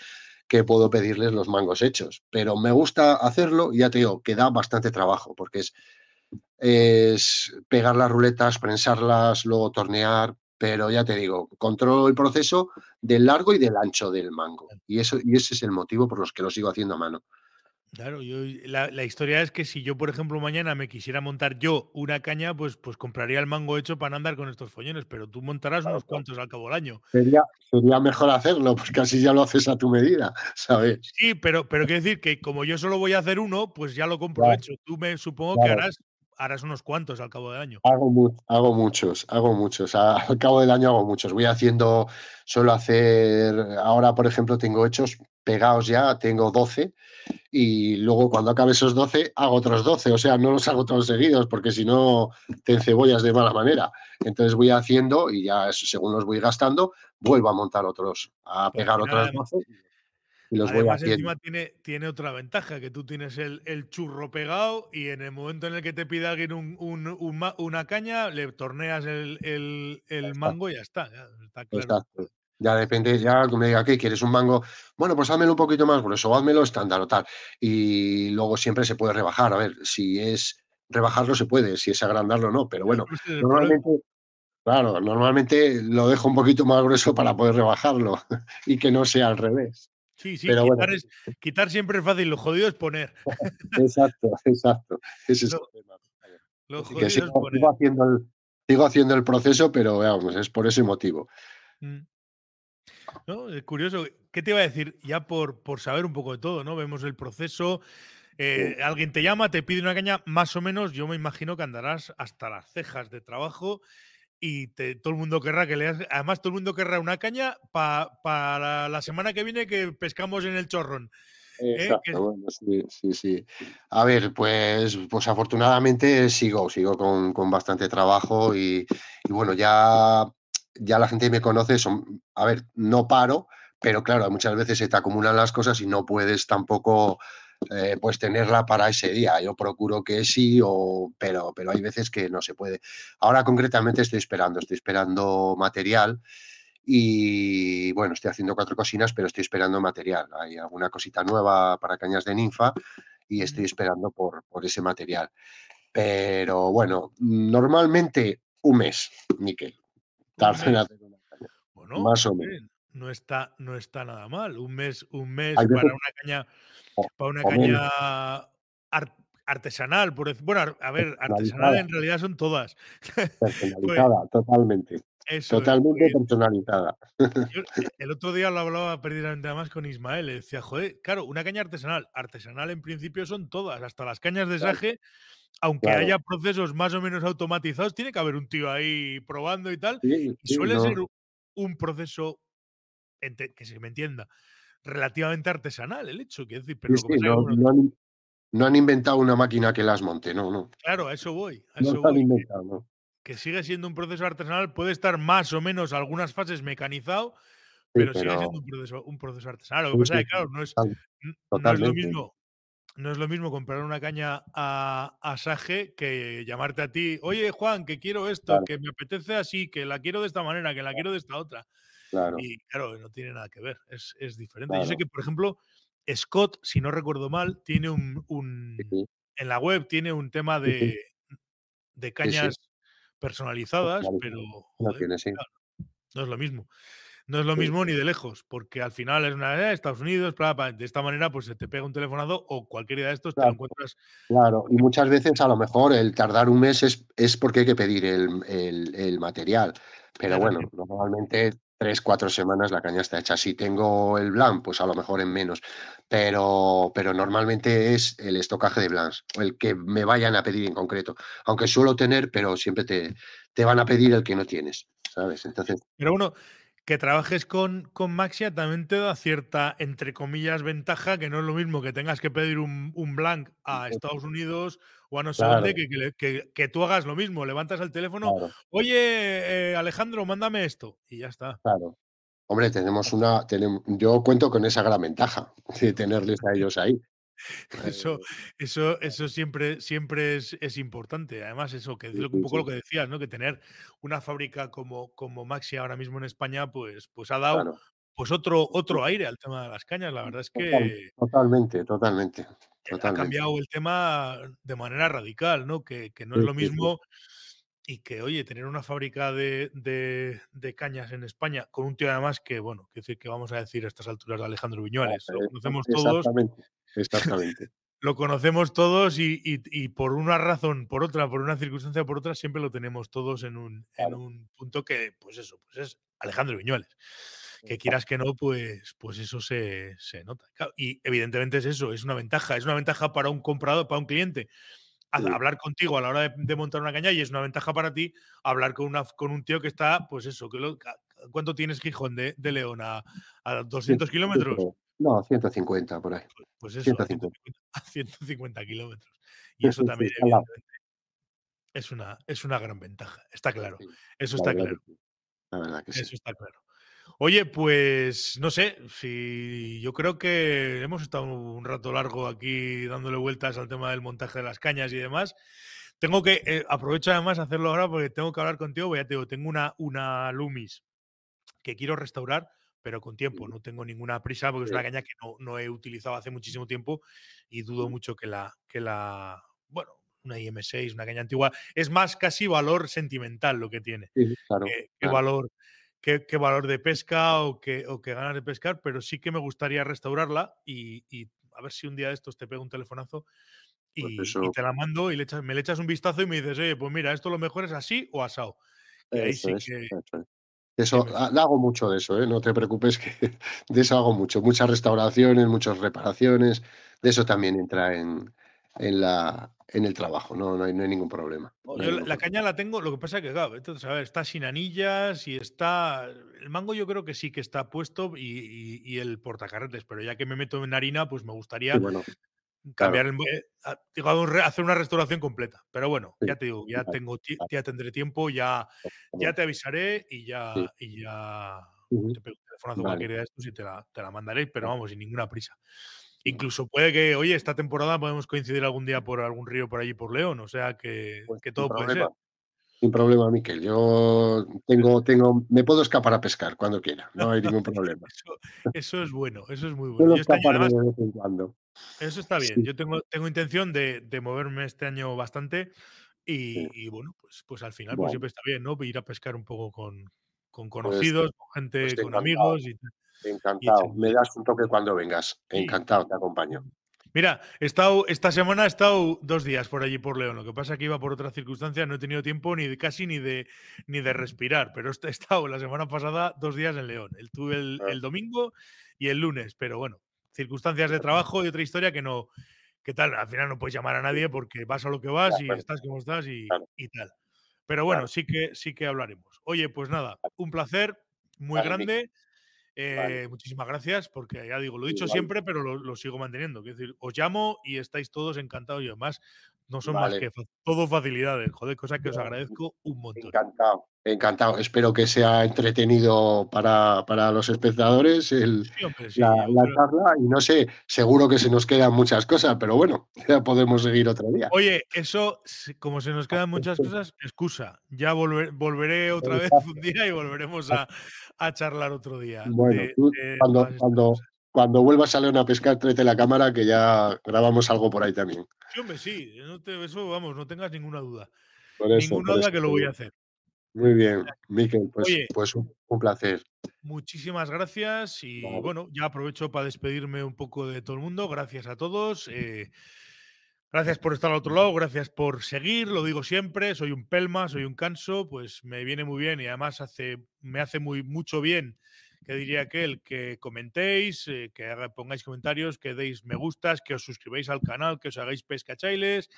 que puedo pedirles los mangos hechos. Pero me gusta hacerlo y ya te digo que da bastante trabajo porque es, es pegar las ruletas, prensarlas, luego tornear. Pero ya te digo, controlo el proceso del largo y del ancho del mango. Y, eso, y ese es el motivo por los que lo sigo haciendo a mano. Claro, yo la, la, historia es que si yo, por ejemplo, mañana me quisiera montar yo una caña, pues, pues compraría el mango hecho para andar con estos follones, pero tú montarás unos cuantos al cabo del año. Sería, sería mejor hacerlo, porque así ya lo haces a tu medida, ¿sabes? Sí, pero, pero quiero decir que como yo solo voy a hacer uno, pues ya lo compro hecho. Tú me supongo que harás, harás unos cuantos al cabo del año. Hago, hago muchos, hago muchos. Al cabo del año hago muchos. Voy haciendo, suelo hacer, ahora por ejemplo tengo hechos pegados ya, tengo 12 y luego cuando acabe esos 12 hago otros 12, o sea, no los hago todos seguidos porque si no te encebollas de mala manera. Entonces voy haciendo y ya según los voy gastando, vuelvo a montar otros, a pegar otros 12 y los voy haciendo. encima tiene, tiene otra ventaja, que tú tienes el, el, churro pegado y en el momento en el que te pide alguien un, un, un, una caña, le torneas el, el mango y ya está. Ya está claro. Exacto. Ya depende, ya que me diga, ¿qué quieres? ¿Un mango? Bueno, pues házmelo un poquito más grueso, házmelo estándar o tal. Y luego siempre se puede rebajar. A ver, si es rebajarlo se puede, si es agrandarlo no, pero bueno, normalmente, claro, normalmente lo dejo un poquito más grueso para poder rebajarlo y que no sea al revés. Sí, sí, pero quitar, es, quitar, siempre es fácil, lo jodido es poner. exacto, exacto. Ese es lo, el tema. Lo jodido sigo, es poner. Sigo, haciendo el, sigo haciendo el proceso, pero vamos, es por ese motivo. Mm. ¿no? Es curioso. ¿Qué te iba a decir? Ya por, por saber un poco de todo, ¿no? Vemos el proceso. Eh, alguien te llama, te pide una caña, más o menos, yo me imagino que andarás hasta las cejas de trabajo y todo el mundo querrá que leas. Además, todo el mundo querrá una caña para la semana que viene que pescamos en el chorrón. ¿eh? Exacto, bueno, sí, sí, sí. A ver, pues, pues afortunadamente sigo, sigo con, con bastante trabajo y, y, bueno, ya ya la gente me conoce, son, a ver, no paro, pero claro, muchas veces se te acumulan las cosas y no puedes tampoco eh, pues tenerla para ese día. Yo procuro que sí, o, pero, pero hay veces que no se puede. Ahora concretamente estoy esperando, estoy esperando material y bueno, estoy haciendo cuatro cocinas, pero estoy esperando material. Hay alguna cosita nueva para cañas de ninfa y estoy esperando por, por ese material. Pero bueno, normalmente un mes, Miquel. Bueno, más o menos. No está, no está nada mal. Un mes, un mes para una caña, para una caña artesanal, por bueno, a ver, artesanal en realidad son todas. Personalizada, totalmente. totalmente personalizada. el otro día lo hablaba perdidamente más con Ismael, le decía, joder, claro, una caña artesanal, artesanal en principio son todas, hasta las cañas de saje aunque haya procesos más o menos automatizados, tiene que haber un tío ahí probando y tal. y suele ser un proceso, que se me entienda, relativamente artesanal el hecho. Quiero decir, pero no han inventado una máquina que las monte, no, no. Claro, a eso voy, a No eso han voy. Que, inventado, no. que sigue siendo un proceso artesanal, puede estar más o menos algunas fases mecanizado, Sí, pero sigue siendo un proceso, un proceso artesanal. Lo que pasa es que, claro, no es, no es lo mismo no es lo mismo comprar una caña a, a Sage que llamarte a ti, oye Juan, que quiero esto, claro, que me apetece así, que la quiero de esta manera, que la quiero de esta otra. Claro, Y claro, no tiene nada que ver, es, es diferente. Yo sé que, por ejemplo, Scott, si no recuerdo mal, tiene un, un- sí, en la web tiene un tema sí, de, de sí, cañas personalizadas, pero. No tiene, claro, no es lo mismo. No es lo mismo ni de lejos, porque al final es una eh, Estados Unidos, bla, bla, de esta manera, pues se te pega un telefonazo o cualquier día de estos te lo encuentras claro. Y muchas veces, a lo mejor, el tardar un mes es es porque hay que pedir el el el material. Pero bueno, normalmente 3 4 semanas la caña está hecha. Si tengo el Blanc, pues a lo mejor en menos. Pero pero normalmente es el estocaje de Blancs, el que me vayan a pedir en concreto. Aunque suelo tener, pero siempre te te van a pedir el que no tienes, ¿sabes? Entonces, Pero bueno, que trabajes con, con Maxia también te da cierta, entre comillas, ventaja, que no es lo mismo que tengas que pedir un, un blank a Estados Unidos o a no sé dónde, que, que, que- que tú hagas lo mismo, levantas el teléfono, claro, oye, eh, Alejandro, mándame esto, y ya está. claro. Hombre, tenemos una yo cuento con esa gran ventaja de tenerles a ellos ahí. Eso, Eh, eso, eso siempre, siempre es, es importante. Además, eso, que es un poco lo que decías, ¿no? Que tener una fábrica como, como Maxi ahora mismo en España, pues, pues ha dado claro. pues otro, otro aire al tema de las cañas. La verdad es total que totalmente, totalmente, ha cambiado el tema de manera radical, ¿no? Que, que no Sí, es lo sí, sí. mismo y que, oye, tener una fábrica de, de- de cañas en España con un tío además que, bueno, que decir que vamos a decir a estas alturas de Alejandro Viñuales, lo conocemos todos exactamente, exactamente. lo conocemos todos y, y- y por una razón, por otra, por una circunstancia, por otra, siempre lo tenemos todos en un, en Claro, un punto que, pues eso, pues es Alejandro Viñuales. Que quieras que no, pues, pues eso se, se nota. Y evidentemente es eso, es una ventaja, es una ventaja para un comprador, para un cliente. Hablar contigo a la hora de, de montar una caña y es una ventaja para ti hablar con, una, con un tío que está, pues eso, que lo- ¿cuánto tienes Gijón de, de León? ¿A, a cien 200 kilómetros? ciento no, 150 por ahí, Pues eso, a 150. 150, a 150 kilómetros. Y eso también, es una, es una gran ventaja. Está claro. Eso está claro. la verdad que sí. Eso está claro. Oye, pues no sé, si yo creo que hemos estado un rato largo aquí dándole vueltas al tema del montaje de las cañas y demás. Tengo que, eh, aprovecho además hacerlo ahora porque tengo que hablar contigo, porque ya te digo, tengo una, una Lumis que quiero restaurar, pero con tiempo. No tengo ninguna prisa porque es una caña que no, no he utilizado hace muchísimo tiempo y dudo mucho que la, que la, bueno, una IM6, una caña antigua, es más casi valor sentimental lo que tiene, sí, claro, que, que claro. valor, que valor de pesca o que, o que ganas de pescar, pero sí que me gustaría restaurarla y, y a ver si un día de estos te pego un telefonazo Pues y, y te la mando y le echas, me le echas un vistazo y me dices, oye, pues mira, esto lo mejor es así o asado. Que ahí eso sí que, eso ha hago mucho de eso, ¿eh? No te preocupes que de eso hago mucho. Muchas restauraciones, muchas reparaciones, de eso también entra en en la en el trabajo, no no hay no hay ningún problema, No, yo la caña la tengo, lo que pasa que, claro, entonces, a ver, está sin anillas y está el mango yo creo que sí que está puesto y y y el portacarretes, pero ya que me meto en harina, pues me Sí, gustaría bueno, cambiar claro, eh, digamos, hacer una restauración completa. Pero bueno, sí, ya te digo, ya vale, tengo vale, ya tendré tiempo, ya ya te avisaré y sí, ya y ya ujú, te pego un telefonazo vale, cualquier día de estos y te la te la mandaré, pero vamos, sin ninguna prisa. Incluso puede que, oye, esta temporada podemos coincidir algún día por algún río por allí por León, o sea que Pues que todo puede problema, ser. sin problema, Miquel. Yo tengo tengo me puedo escapar a pescar cuando quiera, no hay ningún problema. Eso eso es bueno, eso es muy bueno. Yo este año escaparme además de vez en cuando. eso está bien. Sí, Yo tengo tengo intención de de moverme este año bastante sí, y bueno, pues pues al final, pues siempre está bien, ¿no? Ir a pescar un poco con con pues conocidos, con pues gente, con encantado, amigos y tal, encantado. Me das un toque cuando vengas. Encantado, te acompaño. Mira, he estado esta semana he estado 2 días por allí por León. Lo que pasa es que iba por otras circunstancias, no he tenido tiempo ni de casi ni de ni de respirar, pero he estado la semana pasada 2 días en León. El tuve el Ah, el domingo y el lunes, pero bueno, circunstancias de trabajo y otra historia que no que tal, al final no puedes llamar a nadie porque vas a lo que vas y estás como estás y y tal. Pero bueno, sí que sí que hablaremos. Oye, pues nada, un placer muy grande Eh, muchísimas gracias, porque ya digo, lo he dicho siempre, pero lo, sigo manteniendo. Quiero decir, os llamo y estáis todos encantados y además no son más que todo facilidades, joder, cosa que os agradezco un montón. Encantado, encantado. Espero que sea entretenido para, los espectadores el, la, charla y no sé, seguro que se nos quedan muchas cosas, pero bueno, ya podemos seguir otro día. Oye, eso, como se nos quedan muchas cosas, excusa. Ya volveré otra vez un día y volveremos a, charlar otro día. Bueno, cuando, cuando, cuando vuelvas a León a pescar, tráete la cámara que ya grabamos algo por ahí también. Sí, hombre, sí. eso, vamos, no tengas ninguna duda. ninguna duda que lo voy a hacer. Muy bien, Miquel, pues, pues un, placer. Muchísimas gracias y bueno, ya aprovecho para despedirme un poco de todo el mundo. Gracias a todos. Eh, gracias por estar al otro lado, gracias por seguir, lo digo siempre, soy un pelma, soy un canso, pues me viene muy bien y además hace, me hace muy, mucho bien que diría aquel, que comentéis, eh, que pongáis comentarios, que deis me gustas, que os suscribáis al canal, que os hagáis pescachailes,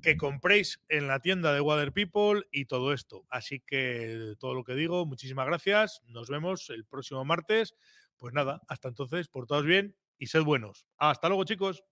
que compréis en la tienda de Water People y todo esto. Así que todo lo que digo, muchísimas gracias. Nos vemos el próximo martes. Pues nada, hasta entonces, portaos bien y sed buenos. Hasta luego, chicos.